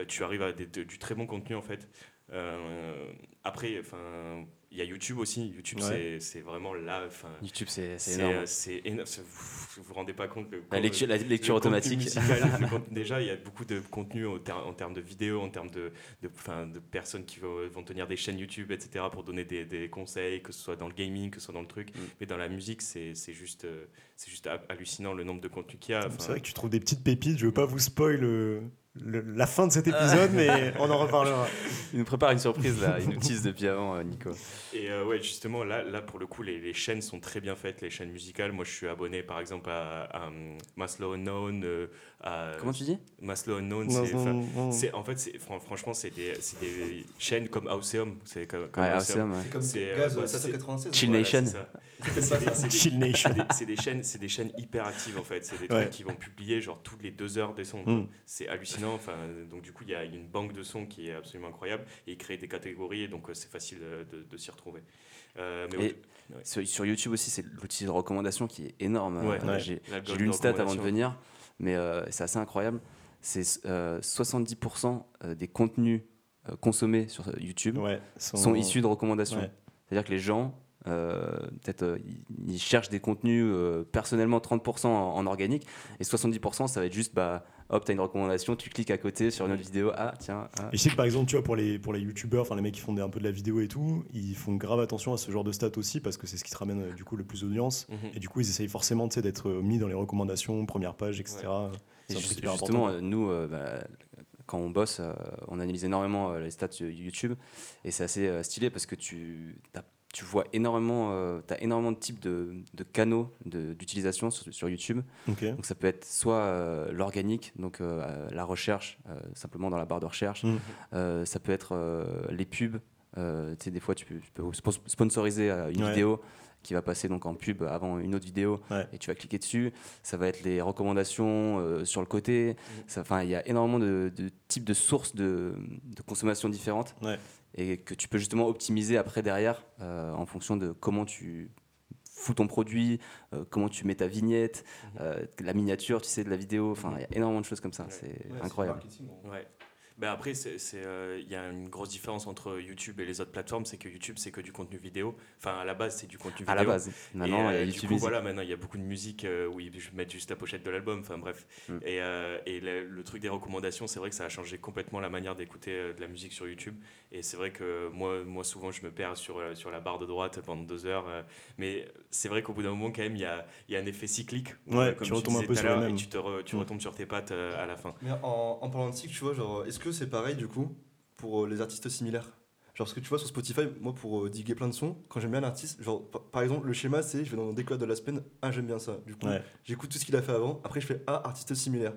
tu arrives à des- de- du très bon contenu en fait. Après, enfin, il y a YouTube aussi. YouTube, Ouais. c'est- c'est vraiment là. YouTube, c'est c'est c'est énorme. euh, c'est énorme. C'est- Vous vous rendez pas compte le La lecture, la le lecture automatique. musical, le contenu- déjà, il y a beaucoup de contenu en, ter- en termes de vidéos, en termes de, de, de personnes qui vont, vont tenir des chaînes YouTube, etc., pour donner des, des conseils, que ce soit dans le gaming, que ce soit dans le truc. Mm. Mais dans la musique, c'est c'est juste, euh, c'est juste ha- hallucinant le nombre de contenus qu'il y a. C'est vrai que tu trouves des petites pépites. Je veux pas vous spoil le- le- la fin de cet épisode, mais on en reparlera. Il nous prépare une surprise là, il nous tease depuis avant, euh, Nico. Et euh, ouais, justement, là, là, pour le coup, les, les chaînes sont très bien faites, les chaînes musicales. Moi, je suis abonné, par exemple, à, à, um, Maslow Unknown. euh, à Comment tu dis? Maslow Unknown, Non, c'est... En fait, fran- franchement, c'est des, chaînes comme Auseum. C'est comme, comme Ouais, Auseum. C'est comme C'est, euh, Gaz bah, 796. Chill Voilà, Nation. Chill Nation. c'est des- chaînes, c'est des chaînes hyper actives en fait. C'est des Ouais. trucs qui vont publier genre toutes les deux heures des sons. Mm. C'est hallucinant. Enfin, donc du coup, il y a une banque de sons qui est absolument incroyable et ils créent des catégories et donc euh, c'est facile euh, de, de s'y retrouver. Euh, mais Et sur, sur YouTube aussi, c'est l'outil de recommandation qui est énorme. Ouais, Euh, ouais. J'ai lu une stat avant de venir, mais euh, c'est assez incroyable. C'est euh, 70% des contenus euh, consommés sur YouTube Ouais, sont issus de recommandations. Ouais. C'est-à-dire que les gens, euh, peut-être, euh, ils- ils cherchent des contenus euh, personnellement 30% en, en organique et 70% ça va être juste, bah, hop, t'as une recommandation, tu cliques à côté sur une autre vidéo, ah tiens. ah. Et je sais que par exemple, tu vois, pour les, pour les youtubeurs, enfin les mecs qui font des- un peu de la vidéo et tout, ils font grave attention à ce genre de stats aussi parce que c'est ce qui te ramène euh, du coup le plus d'audience. Mhm. Et du coup, ils essayent forcément d'être euh, mis dans les recommandations, première page, etc. Et C'est un truc juste- justement, important. euh, nous, euh, bah, quand on bosse, euh, on analyse énormément les stats YouTube et c'est assez stylé parce que tu, t'as- tu vois énormément, euh, as énormément de types de, de canaux de- d'utilisation sur, sur YouTube. Donc ça peut être soit euh, l'organique, donc euh, euh, la recherche, simplement dans la barre de recherche. Euh, ça peut être les pubs. Tu sais, des fois, tu peux, tu peux spo- sponsoriser une Ouais. vidéo qui va passer donc en pub avant une autre vidéo Ouais. et tu vas cliquer dessus. Ça va être les recommandations euh, sur le côté. Ça- Enfin, il y a énormément de, de types de sources de, de consommation différentes Ouais. Et que tu peux justement optimiser après derrière euh, en fonction de comment tu fous ton produit, euh, comment tu mets ta vignette, Mhm. euh, la miniature, tu sais, de la vidéo. Enfin, il y a énormément de choses comme ça. Ouais. C'est Ouais, incroyable. Ouais. Ben après, c'est- c'est, euh, il y a une grosse différence entre YouTube et les autres plateformes, c'est que YouTube, c'est que du contenu vidéo. Enfin, à la base, c'est du contenu vidéo. À la base. Et, Maintenant, il y a euh, YouTube du coup, Music. voilà, maintenant il y a beaucoup de musique euh, où ils mettent juste la pochette de l'album. Enfin bref. Mm. Et, euh, et le, le truc des recommandations, c'est vrai que ça a changé complètement la manière d'écouter euh, de la musique sur YouTube. Et c'est vrai que moi, moi souvent, je me perds sur, euh, sur la barre de droite pendant deux heures. euh, mais c'est vrai qu'au bout d'un moment, quand même, il y a, il y a un effet cyclique. où, Ouais, euh, comme tu retombes un peu sur le même. Et tu, te re- tu Mm. retombes sur tes pattes euh, à la fin. Mais en, en parlant de cycle, tu vois, genre, est-ce que c'est pareil du coup pour les artistes similaires? Genre, ce que tu vois sur Spotify, moi pour euh, diguer plein de sons, quand j'aime bien un artiste, genre, par, par exemple, le schéma c'est je vais dans le découverte de la semaine, ah j'aime bien ça. Du coup, Ouais. j'écoute tout ce qu'il a fait avant, après je fais ah artiste similaire.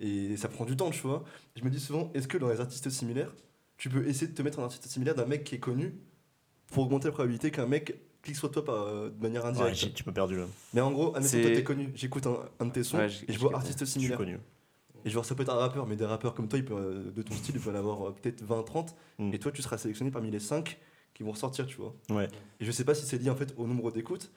Et ça prend du temps, tu vois. Je me dis souvent, est-ce que dans les artistes similaires, tu peux essayer de te mettre un artiste similaire d'un mec qui est connu pour augmenter la probabilité qu'un mec clique sur toi par, euh, de manière Ouais, indirecte j'ai- tu m'as perdu là. Mais en gros, admettons, C'est- toi t'es connu, j'écoute un, un de tes sons Ouais, et je vois artiste Je suis similaire. connu. Et genre, ça peut être un rappeur, mais des rappeurs comme toi, il peut, euh, de ton style, il peut en avoir euh, peut-être 20, 30. Mm. Et toi, tu seras sélectionné parmi les 5 qui vont ressortir, tu vois. Ouais. Et je sais pas si c'est lié en fait au nombre d'écoutes,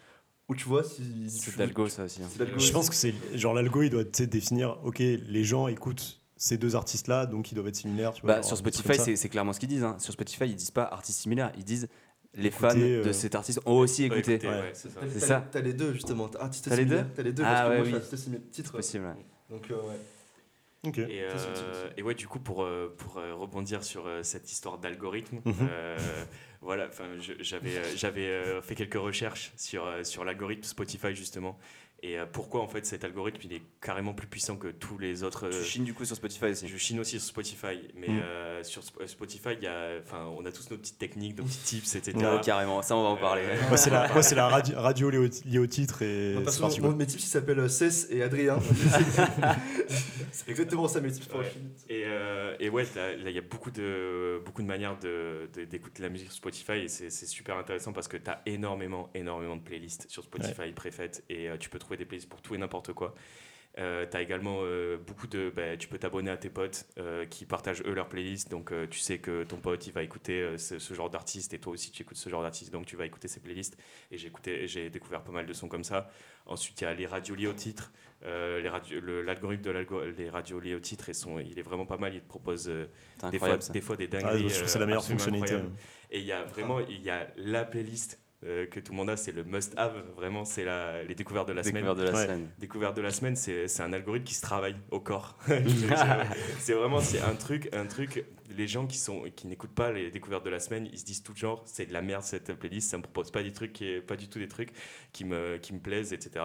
ou tu vois, si. C'est tu- de l'algo, ça aussi. hein. Je aussi. pense que c'est genre l'algo, il doit définir, ok, les gens écoutent ces deux artistes-là, donc ils doivent être similaires. Tu vois, Bah, sur Spotify, c'est clairement ce qu'ils disent. hein. Sur Spotify, ils disent pas artistes similaires, ils disent les Écoutez, fans de euh, cet artiste ont aussi écouté. Ouais. ouais, c'est ça. T'as- les deux, justement. T'as artiste les similaire. deux T'as les deux, Ah, parce que ouais, moi, je oui. suis artiste similaire. Titre. C'est possible. ouais. Donc, euh, ouais. Ok. Et, euh, et ouais, du coup, pour, euh, pour euh, rebondir sur euh, cette histoire d'algorithme, Mhm. euh, voilà, enfin, je- j'avais j'avais fait quelques recherches sur, sur l'algorithme Spotify justement. Et euh, pourquoi en fait cet algorithme il est carrément plus puissant que tous les autres. euh, Tu chines du coup sur Spotify aussi. je chine aussi sur Spotify, mais Mhm. euh, sur Sp- Spotify, il y a, enfin, on a tous nos petites techniques, nos petits tips, etc. Ouais, carrément, ça on va en parler. Euh, Moi, c'est la, moi, c'est la radio, radio liée, au, liée au titre et c'est perso, parti. mon- quoi. mes tips, ils s'appellent euh, Cess et Adrien. c'est exactement ça, mes tips pour Ouais. la chine. Et, euh, et ouais, là, il y a beaucoup de, beaucoup de manières de- de- d'écouter la musique sur Spotify et c'est c'est super intéressant parce que tu as énormément, énormément de playlists sur Spotify préfaites et euh, tu peux trouver des playlists pour tout et n'importe quoi. Euh, tu as également euh, beaucoup de. bah, tu peux t'abonner à tes potes euh, qui partagent eux leurs playlists. Donc euh, tu sais que ton pote il va écouter euh, ce, ce genre d'artiste et toi aussi tu écoutes ce genre d'artiste. Donc tu vas écouter ses playlists. Et j'ai écouté- j'ai découvert pas mal de sons comme ça. Ensuite il y a les radios liées au titre. Euh, les le- L'algorithme de l'algo- les radios liées au titre, ils sont, il est vraiment pas mal. Il te propose euh, des fois, des fois des Ah, dingueries. je trouve que c'est la meilleure fonctionnalité. Et il y a vraiment, il y a la playlist euh, que tout le monde a, c'est le must-have. Vraiment, c'est les découvertes de la semaine. Découverte de la Ouais. semaine. Découverte de la semaine, c'est un algorithme qui se travaille au corps. c'est vraiment c'est un truc, un truc. Les gens qui sont qui n'écoutent pas les découvertes de la semaine, ils se disent tout genre c'est de la merde cette playlist, ça me propose pas des trucs qui pas du tout des trucs qui me qui me plaisent, etc.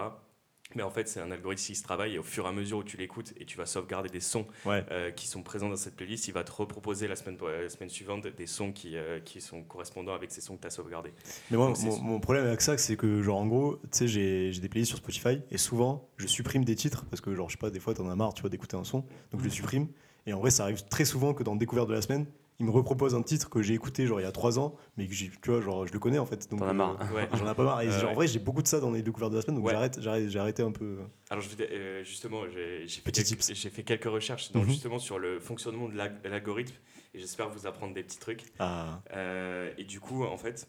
Mais en fait, c'est un algorithme qui se travaille et au fur et à mesure où tu l'écoutes et tu vas sauvegarder des sons Ouais. euh, qui sont présents dans cette playlist, il va te reproposer la semaine, la semaine suivante des sons qui, euh, qui sont correspondants avec ces sons que tu as sauvegardés. Mais moi, Donc, mon, mon problème avec ça, c'est que, genre, en gros, tu sais, j'ai j'ai des playlists sur Spotify et souvent, je supprime des titres parce que, genre, je sais pas, des fois, t'en as marre, tu vois, d'écouter un son, donc je le supprime. Et en vrai, ça arrive très souvent que dans Découverte de la semaine, ils me reproposent un titre que j'ai écouté, genre, il y a trois ans, mais que j'ai, tu vois, genre, je le connais en fait. Donc, T'en as marre. euh, Ouais. J'en ai pas marre. Et Euh, genre, en vrai, j'ai beaucoup de ça dans les Découvertes de la semaine, donc Ouais. j'arrête, j'arrête, j'ai arrêté un peu. Alors je vais, euh, justement, j'ai j'ai fait, quelques- tips. j'ai fait quelques recherches donc, Mhm. justement sur le fonctionnement de l'al- de l'algorithme et j'espère vous apprendre des petits trucs. Ah, Euh, et du coup, en fait,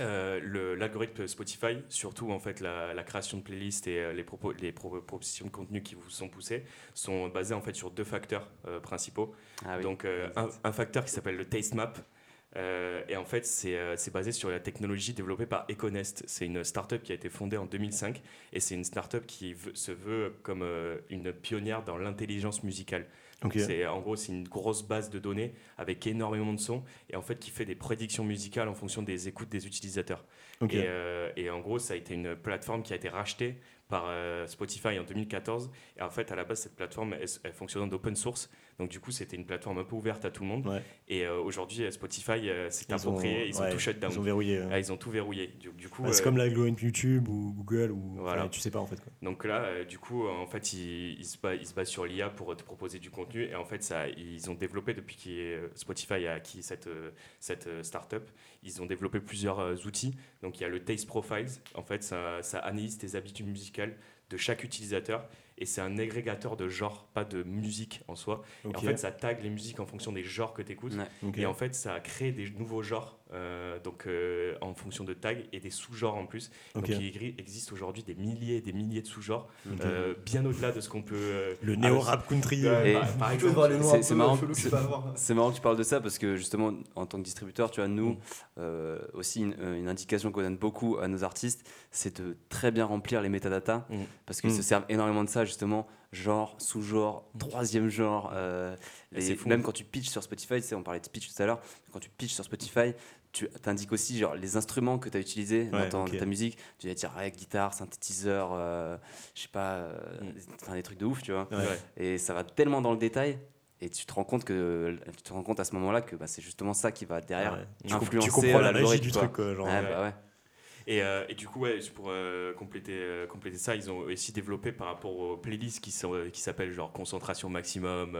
euh, l'algorithme Spotify, surtout en fait la, la création de playlists et euh, les, propos, les pro- propositions de contenu qui vous sont poussées, sont basés en fait sur deux facteurs euh, principaux. Ah oui. Donc euh, un, un facteur qui s'appelle le taste map. Et en fait, c'est basé sur la technologie développée par Econest. C'est une startup qui a été fondée en 2005 et c'est une startup qui se veut comme une pionnière dans l'intelligence musicale. C'est en gros c'est une grosse base de données avec énormément de sons et en fait qui fait des prédictions musicales en fonction des écoutes des utilisateurs. Et, euh, et en gros ça a été une plateforme qui a été rachetée par euh, Spotify en 2014 et en fait à la base cette plateforme elle, elle fonctionne en open source donc du coup c'était une plateforme un peu ouverte à tout le monde Ouais. et euh, aujourd'hui euh, Spotify euh, s'est ont- approprié ils ont tout shut down Ils ont verrouillé. Ah, ils ont tout verrouillé du, du coup c'est euh, comme l'algorithme YouTube ou Google ou Voilà. tu sais pas en fait quoi. donc là, du coup, en fait, ils, ils se basent, sur l'IA pour te proposer du contenu. Et en fait, ça, ils ont développé, depuis que Spotify a acquis cette, cette startup, ils ont développé plusieurs outils. Donc il y a le Taste Profiles. En fait, ça, ça analyse tes habitudes musicales de chaque utilisateur. Et c'est un agrégateur de genres, pas de musique en soi. Et en fait, ça tag les musiques en fonction des genres que tu écoutes. Ouais. Et en fait, ça a créé des nouveaux genres, euh, donc euh, en fonction de tags et des sous-genres en plus. Ok. Donc il existe aujourd'hui des milliers et des milliers de sous-genres, euh, bien au-delà de ce qu'on peut. euh, Le ah, néo rap country. Par- exemple, c'est- marrant, que c'est- tu marrant que parles de ça parce que justement, en tant que distributeur, tu vois, nous, Mm. euh, aussi une, une indication qu'on donne beaucoup à nos artistes, c'est de très bien remplir les métadatas Mm. parce qu'ils Mm. se servent énormément de ça, justement, genre, sous-genre, Mm. troisième genre. euh, les- même quand tu pitches sur Spotify, tu sais, on parlait de pitch tout à l'heure, quand tu pitches sur Spotify, tu indiques aussi genre, les instruments que tu as utilisés dans Ouais, ta musique. Tu vas dire ouais, guitare, synthétiseur, euh, je sais pas, euh, Mm. des- trucs de ouf, tu vois. Ouais. Et ça va tellement dans le détail. Et tu te rends compte que tu te rends compte à ce moment-là que bah, c'est justement ça qui va derrière influencer tu comprends la magie l'algorithme, du truc quoi, genre. Bah. Et, euh, et du coup, ouais, pour euh, compléter, euh, compléter ça, ils ont aussi développé par rapport aux playlists qui sont qui s'appellent genre concentration maximum,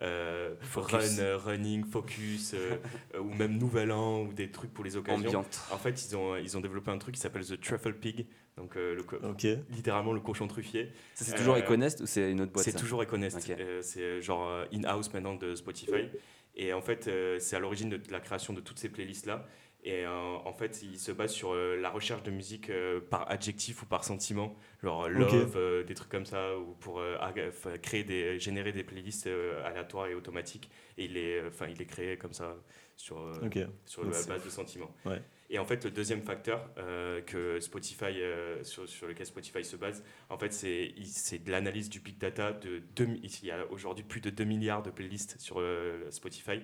run, running, focus, ou même nouvel an ou des trucs pour les occasions. ambiante. En fait, ils ont ils ont développé un truc qui s'appelle the truffle pig, donc euh, le littéralement le cochon truffier. Ça, c'est toujours Econest ou c'est une autre boîte C'est toujours Econest. Euh, c'est genre in-house maintenant de Spotify. Et en fait, c'est à l'origine de la création de toutes ces playlists-là. Et euh, en fait, il se base sur euh, la recherche de musique euh, par adjectif ou par sentiment, genre love, des trucs comme ça, ou pour créer des, générer des playlists aléatoires et automatiques. Et il est, enfin, il est créé comme ça sur, sur la base de sentiments. Ouais. Et en fait, le deuxième facteur euh, que Spotify, euh, sur, sur lequel Spotify se base, en fait, c'est de l'analyse du big data. De deux, mi- il y a aujourd'hui plus de 2 milliards de playlists sur euh, Spotify.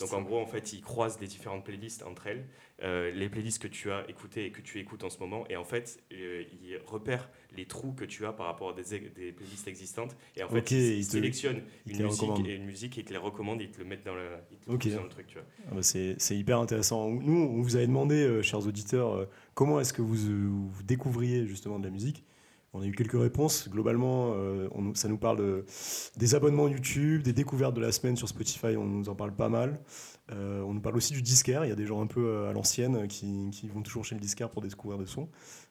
Donc en gros, en fait, ils croisent les différentes playlists entre elles, euh, les playlists que tu as écoutées et que tu écoutes en ce moment, et en fait, euh, ils repèrent les trous que tu as par rapport à des, des playlists existantes, et en fait, ils, sélectionnent ils une musique et une musique, et ils te les recommandent, et ils te le mettent dans le, ils te le Ok. poussent dans le truc, tu vois. Ah bah, c'est c'est hyper intéressant. Nous, on vous avait demandé, euh, chers auditeurs, comment est-ce que vous, vous découvriez justement de la musique. On a eu quelques réponses. Globalement, euh, on- ça nous parle de- des abonnements YouTube, des découvertes de la semaine sur Spotify, on nous en parle pas mal. Euh, on nous parle aussi du disquaire. Il y a des gens un peu euh, à l'ancienne qui, qui vont toujours chez le disquaire pour découvrir des sons.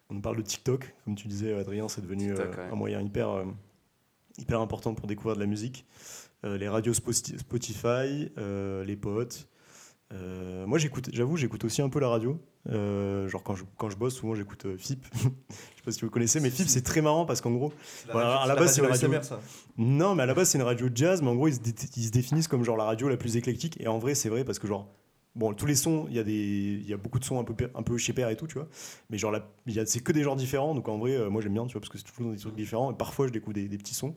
On nous parle de TikTok. Comme tu disais, Adrien, c'est devenu TikTok, ouais. un moyen hyper, hyper important pour découvrir de la musique. Les radios Spoti- Spotify, les potes. Euh, moi, j'écoute, j'avoue, j'écoute aussi un peu la radio. Euh, genre quand je, quand je bosse, souvent j'écoute euh, FIP. je sais pas si vous connaissez, mais FIP c'est très marrant parce qu'en gros, Voilà, à la base, c'est une radio- SMR, ça. non, mais à la base c'est une radio de jazz, mais en gros ils se, dé- ils se définissent comme genre la radio la plus éclectique. Et en vrai, c'est vrai parce que genre, bon, tous les sons, il y a des, y a beaucoup de sons un peu, un peu chez père et tout, tu vois. Mais genre, c'est que des genres différents. Donc en vrai, euh, moi j'aime bien, tu vois, parce que c'est toujours des trucs différents. Et parfois je découvre des, des petits sons.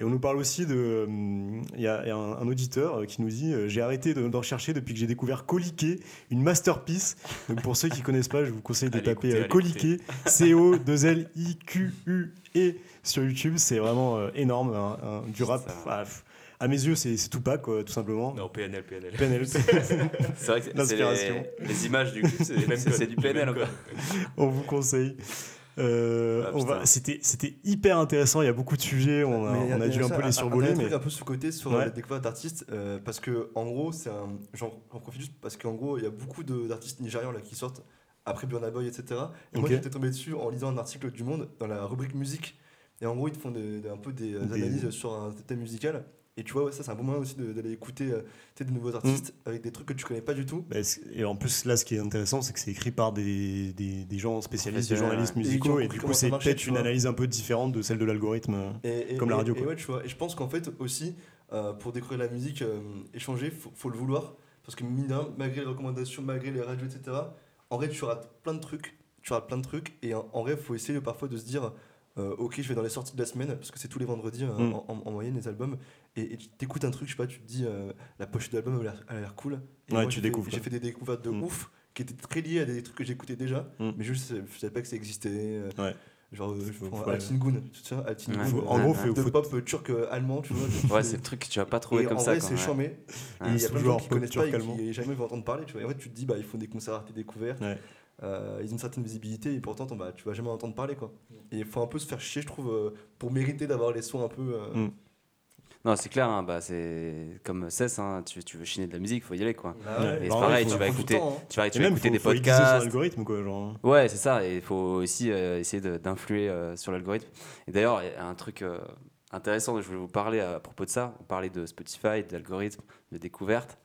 Et on nous parle aussi de, hum, il y a, il y a un, un auditeur euh, qui nous dit, euh, j'ai arrêté de, rechercher depuis que j'ai découvert Coliquet, une masterpiece. Donc pour ceux qui connaissent pas, je vous conseille de Allez taper écouter, Coliquet, C O 2 L I Q U E sur YouTube. C'est vraiment énorme, du rap. Ah, pff, à mes yeux, c'est Tupac, quoi, tout simplement. Non, PNL, PNL. PNL. C'est vrai que c'est- les, les images du clip, c'est du PNL encore. on vous conseille. Euh, Ah, on va- putain. C'était c'était hyper intéressant. Il y a beaucoup de sujets. On a, on dû un peu les survoler, un mais un peu sous-côté sur Ouais. la découverte d'artistes, euh, parce que en gros. J'en profite juste parce qu'en gros, il y a beaucoup d'artistes nigérians là qui sortent après Burna Boy, etc. Et moi, Ok. j'étais tombé dessus en lisant un article du Monde dans la rubrique musique. Et en gros, ils te font des- des- un peu des, euh, Des- analyses sur un thème musical. Et tu vois, ouais, ça, c'est un bon moyen aussi d'aller écouter euh, tu sais, de nouveaux artistes Mm. avec des trucs que tu connais pas du tout. Bah, et en plus là, ce qui est intéressant, c'est que c'est écrit par des, des, des gens spécialistes, des journalistes ouais. Ont musicaux, et, du coup, c'est peut-être une analyse un peu différente de celle de l'algorithme. Et- Comme la radio, Et, quoi. ouais, tu vois. Et je pense qu'en fait aussi, euh, pour découvrir la musique, euh, échanger, faut, faut le vouloir. Parce que mine malgré les recommandations, malgré les radios, etc., en vrai, tu rates plein de trucs. Tu rates plein de trucs. Et en, en vrai, il faut essayer parfois de se dire euh, Ok, je vais dans les sorties de la semaine, parce que c'est tous les vendredis euh, Mm. en moyenne, les albums. Et, tu t'écoutes un truc, je sais pas, tu te dis euh, La pochette d'album, elle a l'air- elle a l'air cool. Et Ouais, moi, tu j'ai fait- découvres, J'ai fait des découvertes de Mm. ouf qui étaient très liées à des trucs que j'écoutais déjà. Mm. Mais juste, je savais pas que ça existait. euh, Ouais. Genre, euh, je prends faut- Altin Gun, tu te souviens Altin Ouais. Gun, Faut- euh, en gros, ouais, faut, de faut- pop euh, turc euh, allemand, tu vois. Ouais, c'est le truc que tu vas pas trouver Et comme en ça. vrai, quoi, c'est charmé. Il y a plein de gens qui connaissent pas et turc allemand. qui jamais vont entendre parler. Tu vois. Et en vrai, tu te dis, bah, ils font des concerts à tes découvertes. Ouais. Euh, ils ont une certaine visibilité et pourtant, bah, tu vas jamais en entendre parler. Quoi. Et il faut un peu se faire chier, je trouve, euh, pour mériter d'avoir les sons un peu. euh, Mm. Non, c'est clair, hein, bah, c'est comme Cess, hein, tu, tu veux chiner de la musique, faut y aller quoi. Ah Ouais. Et c'est Bah, pareil, ouais, tu vas écouter, temps, hein. tu vas, tu vas même, écouter faut, des faut podcasts. algorithme, quoi. Genre. Ouais, c'est ça, et il faut aussi euh, essayer de- d'influer euh, sur l'algorithme. Et d'ailleurs, il y a un truc euh, intéressant dont je voulais vous parler à propos de ça. On parlait de Spotify, d'algorithme, de découverte.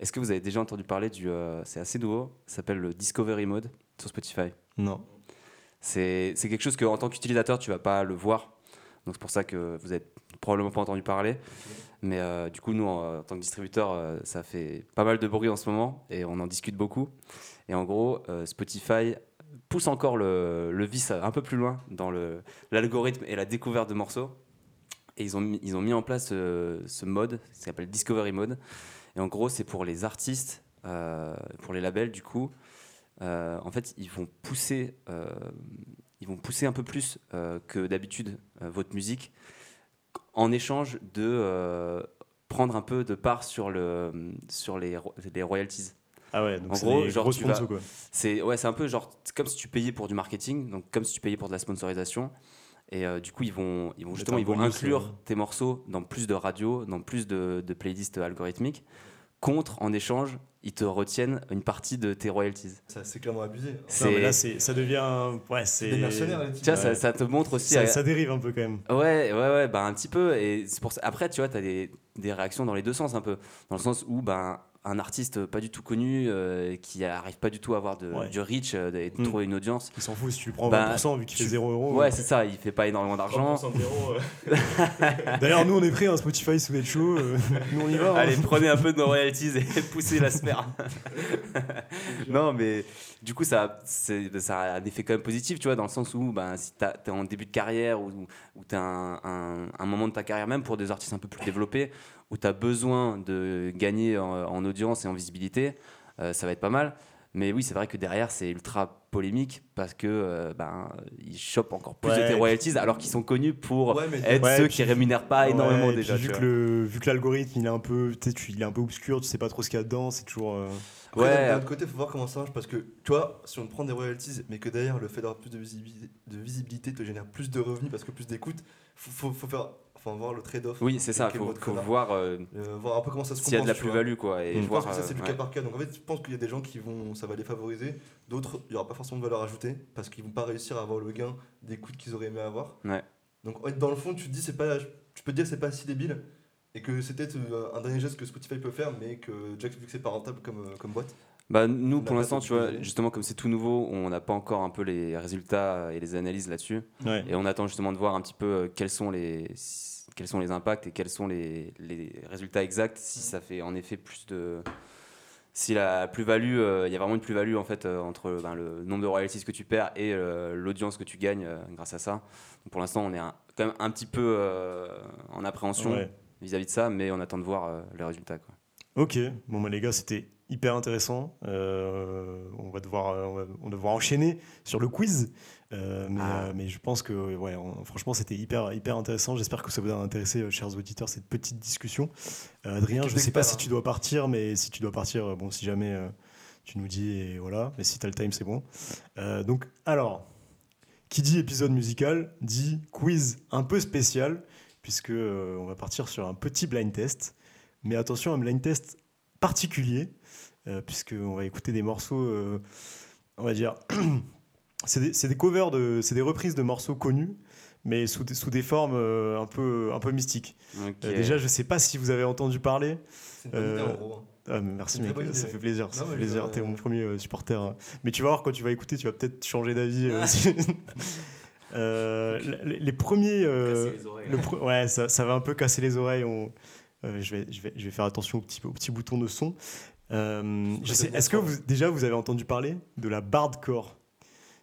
Est-ce que vous avez déjà entendu parler du. euh, c'est assez nouveau, ça s'appelle le Discovery Mode sur Spotify? Non. C'est c'est quelque chose que en tant qu'utilisateur, tu vas pas le voir. Donc c'est pour ça que vous avez probablement pas entendu parler. Mais euh, du coup, nous, en, tant que distributeur, euh, ça fait pas mal de bruit en ce moment et on en discute beaucoup. Et en gros, euh, Spotify pousse encore le, le vice un peu plus loin dans l'algorithme et la découverte de morceaux. Et ils ont mis, ils ont mis en place ce mode, qui s'appelle Discovery Mode. Et en gros, c'est pour les artistes, pour les labels, du coup. En fait, ils vont pousser, ils vont pousser un peu plus que d'habitude votre musique en échange de euh, prendre un peu de part sur, le, sur les, ro- les royalties. Ah ouais, donc En gros, genre. C'est ouais, c'est un peu genre comme si tu payais pour du marketing, donc comme si tu payais pour de la sponsorisation. Et euh, du coup, ils vont, ils vont justement ils vont inclure euh. tes morceaux dans plus de radios, dans plus de, de playlists algorithmiques. Contre, en échange, ils te retiennent une partie de tes royalties. Ça, c'est clairement abusé. Non, C'est mais là, c'est- ça devient. Ouais, c'est. Des mercenaires, les types. tu vois, ça, Ouais. ça te montre aussi. Ça, à- ça dérive un peu quand même. Ouais, ouais, ouais, bah un petit peu. Et c'est pour ça. Après, tu vois, tu as des, des réactions dans les deux sens un peu. Dans le sens où ben, un artiste pas du tout connu, euh, qui arrive pas du tout à avoir de, Ouais. du reach euh, et de Mm. trouver une audience. Il s'en fout si tu prends Bah, 20% vu qu'il fait tu- 0 euros. Ouais, c'est ça, il fait pas énormément d'argent. 30% de zéro, euh, D'ailleurs, nous, on est prêts, un Spotify sous être chaud. euh, nous, on y va. hein. Allez, prenez un peu de nos royalties et poussez la sphère. non, mais du coup, ça, c'est- ça a un effet quand même positif, tu vois, dans le sens où ben, si tu es en début de carrière ou, ou tu as un, un- un moment de ta carrière, même pour des artistes un peu plus développés, où tu as besoin de gagner en, en audience et en visibilité, euh, ça va être pas mal. Mais oui, c'est vrai que derrière, c'est ultra polémique parce que euh, ben, ils chopent encore plus de Ouais. tes royalties alors qu'ils sont connus pour Ouais, mais être Ouais, ceux puis- qui rémunèrent pas Ouais, énormément puis déjà. vu que le vu que l'algorithme il est un peu tu sais, tu- il est un peu obscur tu sais pas trop ce qu'il y a dedans c'est toujours euh, Après, Ouais. d'un autre côté, il faut voir comment ça marche parce que, tu vois, si on prend des royalties, mais que derrière le fait d'avoir plus de visibilité, de visibilité te génère plus de revenus parce que plus d'écoute, faut, faut, faut faire, enfin, voir le trade-off. Oui, c'est ça, Quel faut, voir euh, Euh, voir un peu comment ça se s'il y a de la plus-value quoi et Mm. Je voir pense que ça, c'est euh, du ouais. cas par cas. Donc en fait, je pense qu'il y a des gens qui vont, ça va les favoriser. D'autres, il n'y aura pas forcément de valeur ajoutée parce qu'ils vont pas réussir à avoir le gain d'écoute qu'ils auraient aimé avoir. Ouais. Donc en fait, dans le fond, tu te dis, c'est pas, tu peux te dire que c'est pas si débile et que c'est peut-être un dernier geste que Spotify peut faire, mais que Jack, vu que c'est pas rentable comme, comme boîte. Bah, nous pour l'instant tu vois justement comme c'est tout nouveau on n'a pas encore un peu les résultats et les analyses là-dessus ouais et on attend justement de voir un petit peu euh, quels sont les quels sont les impacts et quels sont les, les résultats exacts si ça fait en effet plus de si la plus-value, euh, il y a vraiment une plus-value en fait euh, entre ben, le nombre de royalties que tu perds et euh, l'audience que tu gagnes euh, grâce à ça. Donc, pour l'instant, on est un- quand même un petit peu euh, en appréhension ouais. vis-à-vis de ça, mais on attend de voir euh, les résultats. Quoi. ok bon bah les gars c'était hyper intéressant. Euh, on va devoir euh, on va, on va devoir enchaîner sur le quiz. Euh, mais, Ah. euh, mais je pense que ouais on- franchement c'était hyper hyper intéressant. J'espère que ça vous a intéressé chers auditeurs cette petite discussion. Adrien je sais pas si tu dois partir mais si tu dois partir bon si jamais tu nous dis et voilà. Mais si tu as le time c'est bon. Donc alors qui dit épisode musical dit quiz un peu spécial puisque on va partir sur un petit blind test. Mais attention un blind test particulier euh, puisque on va écouter des morceaux euh, on va dire c'est des, des covers de c'est des reprises de morceaux connus mais sous des, sous des formes euh, un peu un peu mystiques. Euh, déjà je sais pas si vous avez entendu parler Euh, hein. ah, merci mec, ça fait plaisir, ça Non, fait plaisir. T'es mon premier euh, supporter. Mais tu vas voir quand tu vas écouter, tu vas peut-être changer d'avis. euh, Euh, les, les premiers, euh, le pre- ouais, ça, ça va un peu casser les oreilles. on- euh, je vais, je vais, je vais faire attention aux petits, aux petits boutons de son. Euh, je sais- Est-ce que vous, déjà vous avez entendu parler de la bardcore?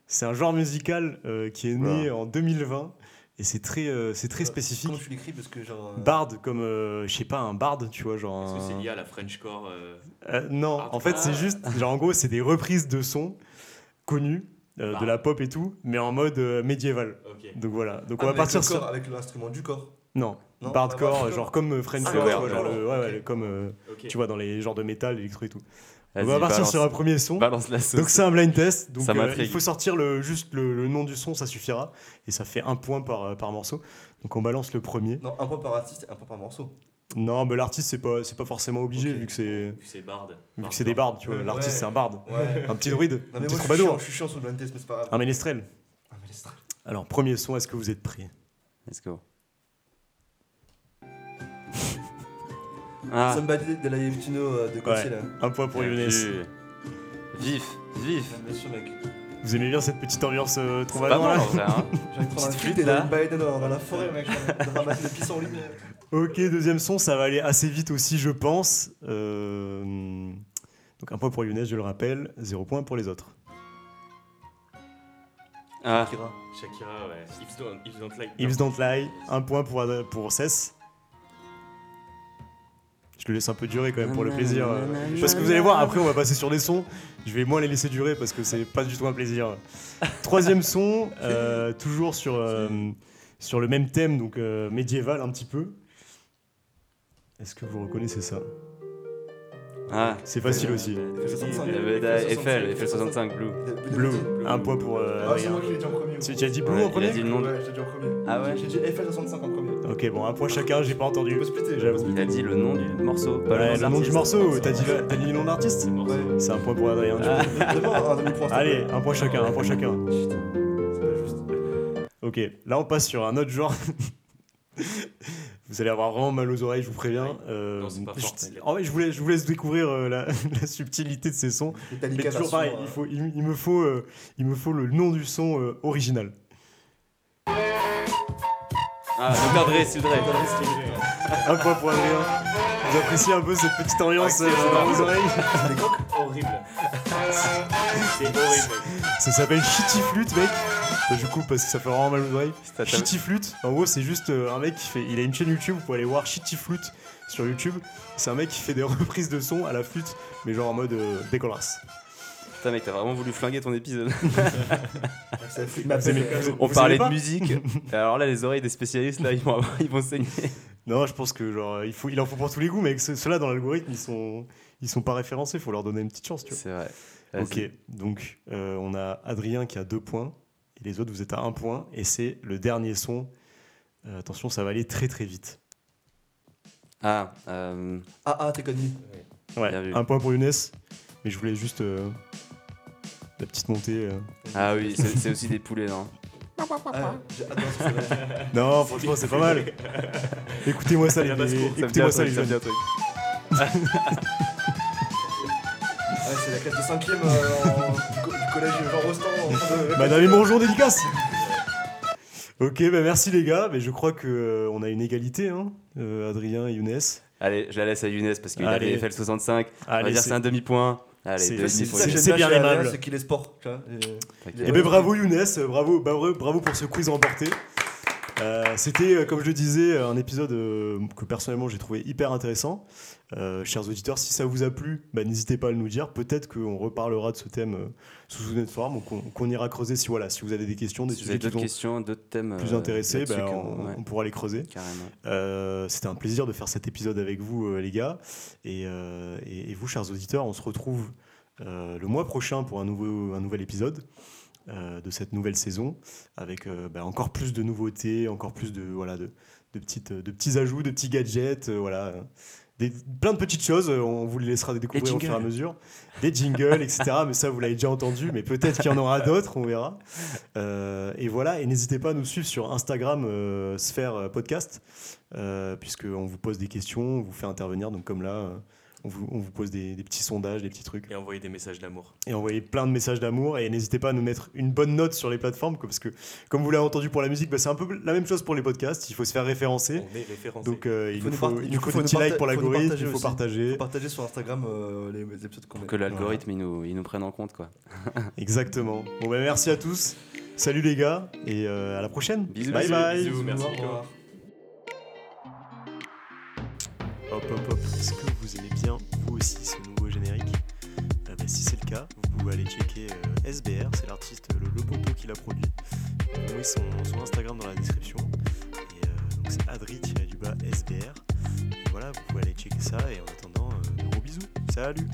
C'est un genre musical euh, qui est né en 2020 et c'est très, euh, c'est très spécifique. Comment tu l'écris? Parce que genre. Bard comme, je sais pas, un bard, tu vois, genre. Est-ce que c'est lié à la Frenchcore non, en fait, c'est juste, genre, en gros, c'est des reprises de sons connus, de Ah. la pop et tout, mais en mode médiéval. Donc voilà. Donc ah, on va partir sur. Avec l'instrument du corps. Non, Non, genre comme euh, Frenchcore, Ah, tu vois, ouais, genre ouais, le- ouais, ok. ouais, comme euh, tu vois dans les genres de métal, électro et tout. On va partir balance- sur un premier son. Balance la sauce. Donc c'est un blind test, donc Ça euh, il faut sortir le, juste le, le nom du son, ça suffira, et ça fait un point par, euh, par morceau. Donc on balance le premier. Non, un point par artiste et un point par morceau. Non, mais l'artiste c'est pas c'est pas forcément obligé Ok. vu que c'est Vu que c'est Bard. vu que c'est des bardes, tu vois. Ouais. L'artiste c'est un barde, Ouais. un petit druide, Non, un petit moi, troubadour, je suis chiant sur le blind test, mais c'est pas grave. un ménestrel. Mais laisse- Alors premier son, est-ce que vous êtes prêts? Let's go. Ah, Somebody de la Yevtino euh, de Gauthier là. Un point pour Younes. Vif, vif. Bien sûr, mec. Vous aimez bien cette petite ambiance euh, Pas troubadour mal là en vrai, hein. J'ai envie de prendre un flûte et là. d'aller me balader dans, dans la forêt, mec. J'ai envie de ramasser des pissenlits. Ok, deuxième son, ça va aller assez vite aussi, je pense. Euh, Donc un point pour Younes, je le rappelle, zéro point pour les autres. Ah, Kira. Shakira, ouais. If don't, don't like. If Don't Lie, un point pour, pour Cess. Je le laisse un peu durer quand même pour le plaisir. Parce que vous allez voir, après on va passer sur des sons. Je vais moins les laisser durer parce que c'est pas du tout un plaisir. Troisième son, euh, toujours sur, euh, sur le même thème, donc euh, médiéval un petit peu. Est-ce que vous reconnaissez ça? Ah. C'est facile aussi. FL65. Il y avait da- Eiffel, Eiffel 65 Blue. Blue, un point pour euh, Ah, c'est moi qui l'ai dit en premier. Tu, as dit Blue Ouais, en il premier a dit le nom Ouais, j'ai dit. Ah ouais J'ai dit FL65 en premier. Ok, bon, un point chacun, j'ai pas On entendu. J'avoue. Il a dit le nom du morceau, pas Ouais, le nom du morceau, t'as dit, t'as dit le nom d'artiste Ouais. C'est un point pour Adrien. du coup. Un te Allez, un point chacun, un point chacun. Putain, C'est pas juste. Ok, là on passe sur un autre genre. vous allez avoir vraiment mal aux oreilles, je vous préviens. Ouais. Euh, Non, c'est pas je- fort, en vrai, je vous laisse, je vous laisse découvrir euh, la, la subtilité de ces sons. Mais toujours pareil, euh, il, faut, il, il me faut, euh, il me faut le nom du son euh, original. Ah. Dre, Still Dre. Un point pour Adrien. Vous appréciez un peu cette petite ambiance euh, dans vos oreilles Horrible. c'est horrible, mec. Ça s'appelle Shitty Flute, mec. Bah, Je coupe parce que ça fait vraiment mal aux oreilles. Shitty Flute, en gros, c'est juste euh, un mec qui fait. Il a une chaîne YouTube, vous pouvez aller voir Shitty Flute sur YouTube. C'est un mec qui fait des reprises de sons à la flûte, mais genre en mode euh, dégueulasse. Putain, mec, t'as vraiment voulu flinguer ton épisode. Ça fait- Vous aimez- vous- On parlait de pas musique. Et alors là, les oreilles des spécialistes, là, ils vont, avoir- ils vont saigner. Non, je pense que genre il, faut, il en faut pour tous les goûts, mais ceux- ceux-là dans l'algorithme, ils sont, ils sont pas référencés, faut leur donner une petite chance, tu vois. C'est vrai. Ok, donc euh, on a Adrien qui a deux points, et les autres vous êtes à un point, et c'est le dernier son. Euh, attention, ça va aller très très vite. Ah, euh, Ah, ah, t'es connu. Ouais, Bien vu. un point pour Younes, mais je voulais juste euh, la petite montée. euh. ah oui, c'est aussi des poulets, non Ah, va être. Non, franchement, c'est pas mal. Écoutez-moi ça, les, écoutez-moi ça, les jeunes. Ouais, c'est la classe de 5ème euh, en- du, co- du collège Jean Rostand. en et bonjour, dédicace Ok, bah merci les gars, mais je crois que euh, on a une égalité, hein, euh, Adrien et Younes. Allez, je la laisse à Younes parce qu'il avait fait le 65. On va dire c'est- c'est un demi-point. Allez, c'est- bien aimable. C'est qu'il est sport. tu vois, et-. Eh ben bravo Younes, euh, bravo, bravo, bravo pour ce quiz remporté. Euh, C'était, euh, comme je le disais, un épisode euh, que personnellement j'ai trouvé hyper intéressant. Euh, chers auditeurs, si ça vous a plu, bah, n'hésitez pas à le nous dire. Peut-être qu'on reparlera de ce thème euh, sous une autre forme ou qu'on ira creuser si, voilà, si vous avez des questions, des Si sujets d'autres questions, d'autres thèmes plus euh, intéressés, là-dessus bah, on, ouais, on pourra les creuser. C'était un plaisir de faire cet épisode avec vous, les gars. Et, et- et vous, chers auditeurs, on se retrouve le mois prochain pour un, nouveau, un nouvel épisode euh, de cette nouvelle saison, avec euh, bah, encore plus de nouveautés, encore plus de, voilà, de, de, petites, de petits ajouts, de petits gadgets, euh, voilà. Des, plein de petites choses, euh, on vous les laissera découvrir au fur et à mesure. Des jingles, etc. Mais ça, vous l'avez déjà entendu, mais peut-être qu'il y en aura d'autres, on verra. Euh, et voilà, et n'hésitez pas à nous suivre sur Instagram, euh, Sphère euh, Podcast, puisqu'on vous pose des questions, on vous fait intervenir. Donc, comme là, On vous, on vous pose des, des petits sondages, des petits trucs. Et envoyer des messages d'amour. Et envoyez plein de messages d'amour. Et n'hésitez pas à nous mettre une bonne note sur les plateformes. quoi, Parce que, comme vous l'avez entendu pour la musique, bah, c'est un peu la même chose pour les podcasts. Il faut se faire référencer. On est référencé. Donc euh, il Faut nous faut, il du nous coup, faut faut des nous petits likes parta- pour l'algorithme, il faut aussi. partager. Faut partager sur Instagram euh, les, les épisodes qu'on met. Pour que l'algorithme, il, nous, il nous prenne en compte. Quoi. Exactement. Bon, bah, merci à tous. Salut les gars. Et euh, à la prochaine. Bisous, bye bisous, bye. bisous, merci. Au revoir. Hop hop hop. Est-ce que vous aimez bien vous aussi ce nouveau générique Euh, bah, Si c'est le cas, vous pouvez aller checker euh, SBR, c'est l'artiste, le, le poteau qui l'a produit. Vous mettez son, son Instagram dans la description. Et euh, donc c'est adri-du-bas SBR. Et voilà, vous pouvez aller checker ça. Et en attendant, euh, de gros bisous. Salut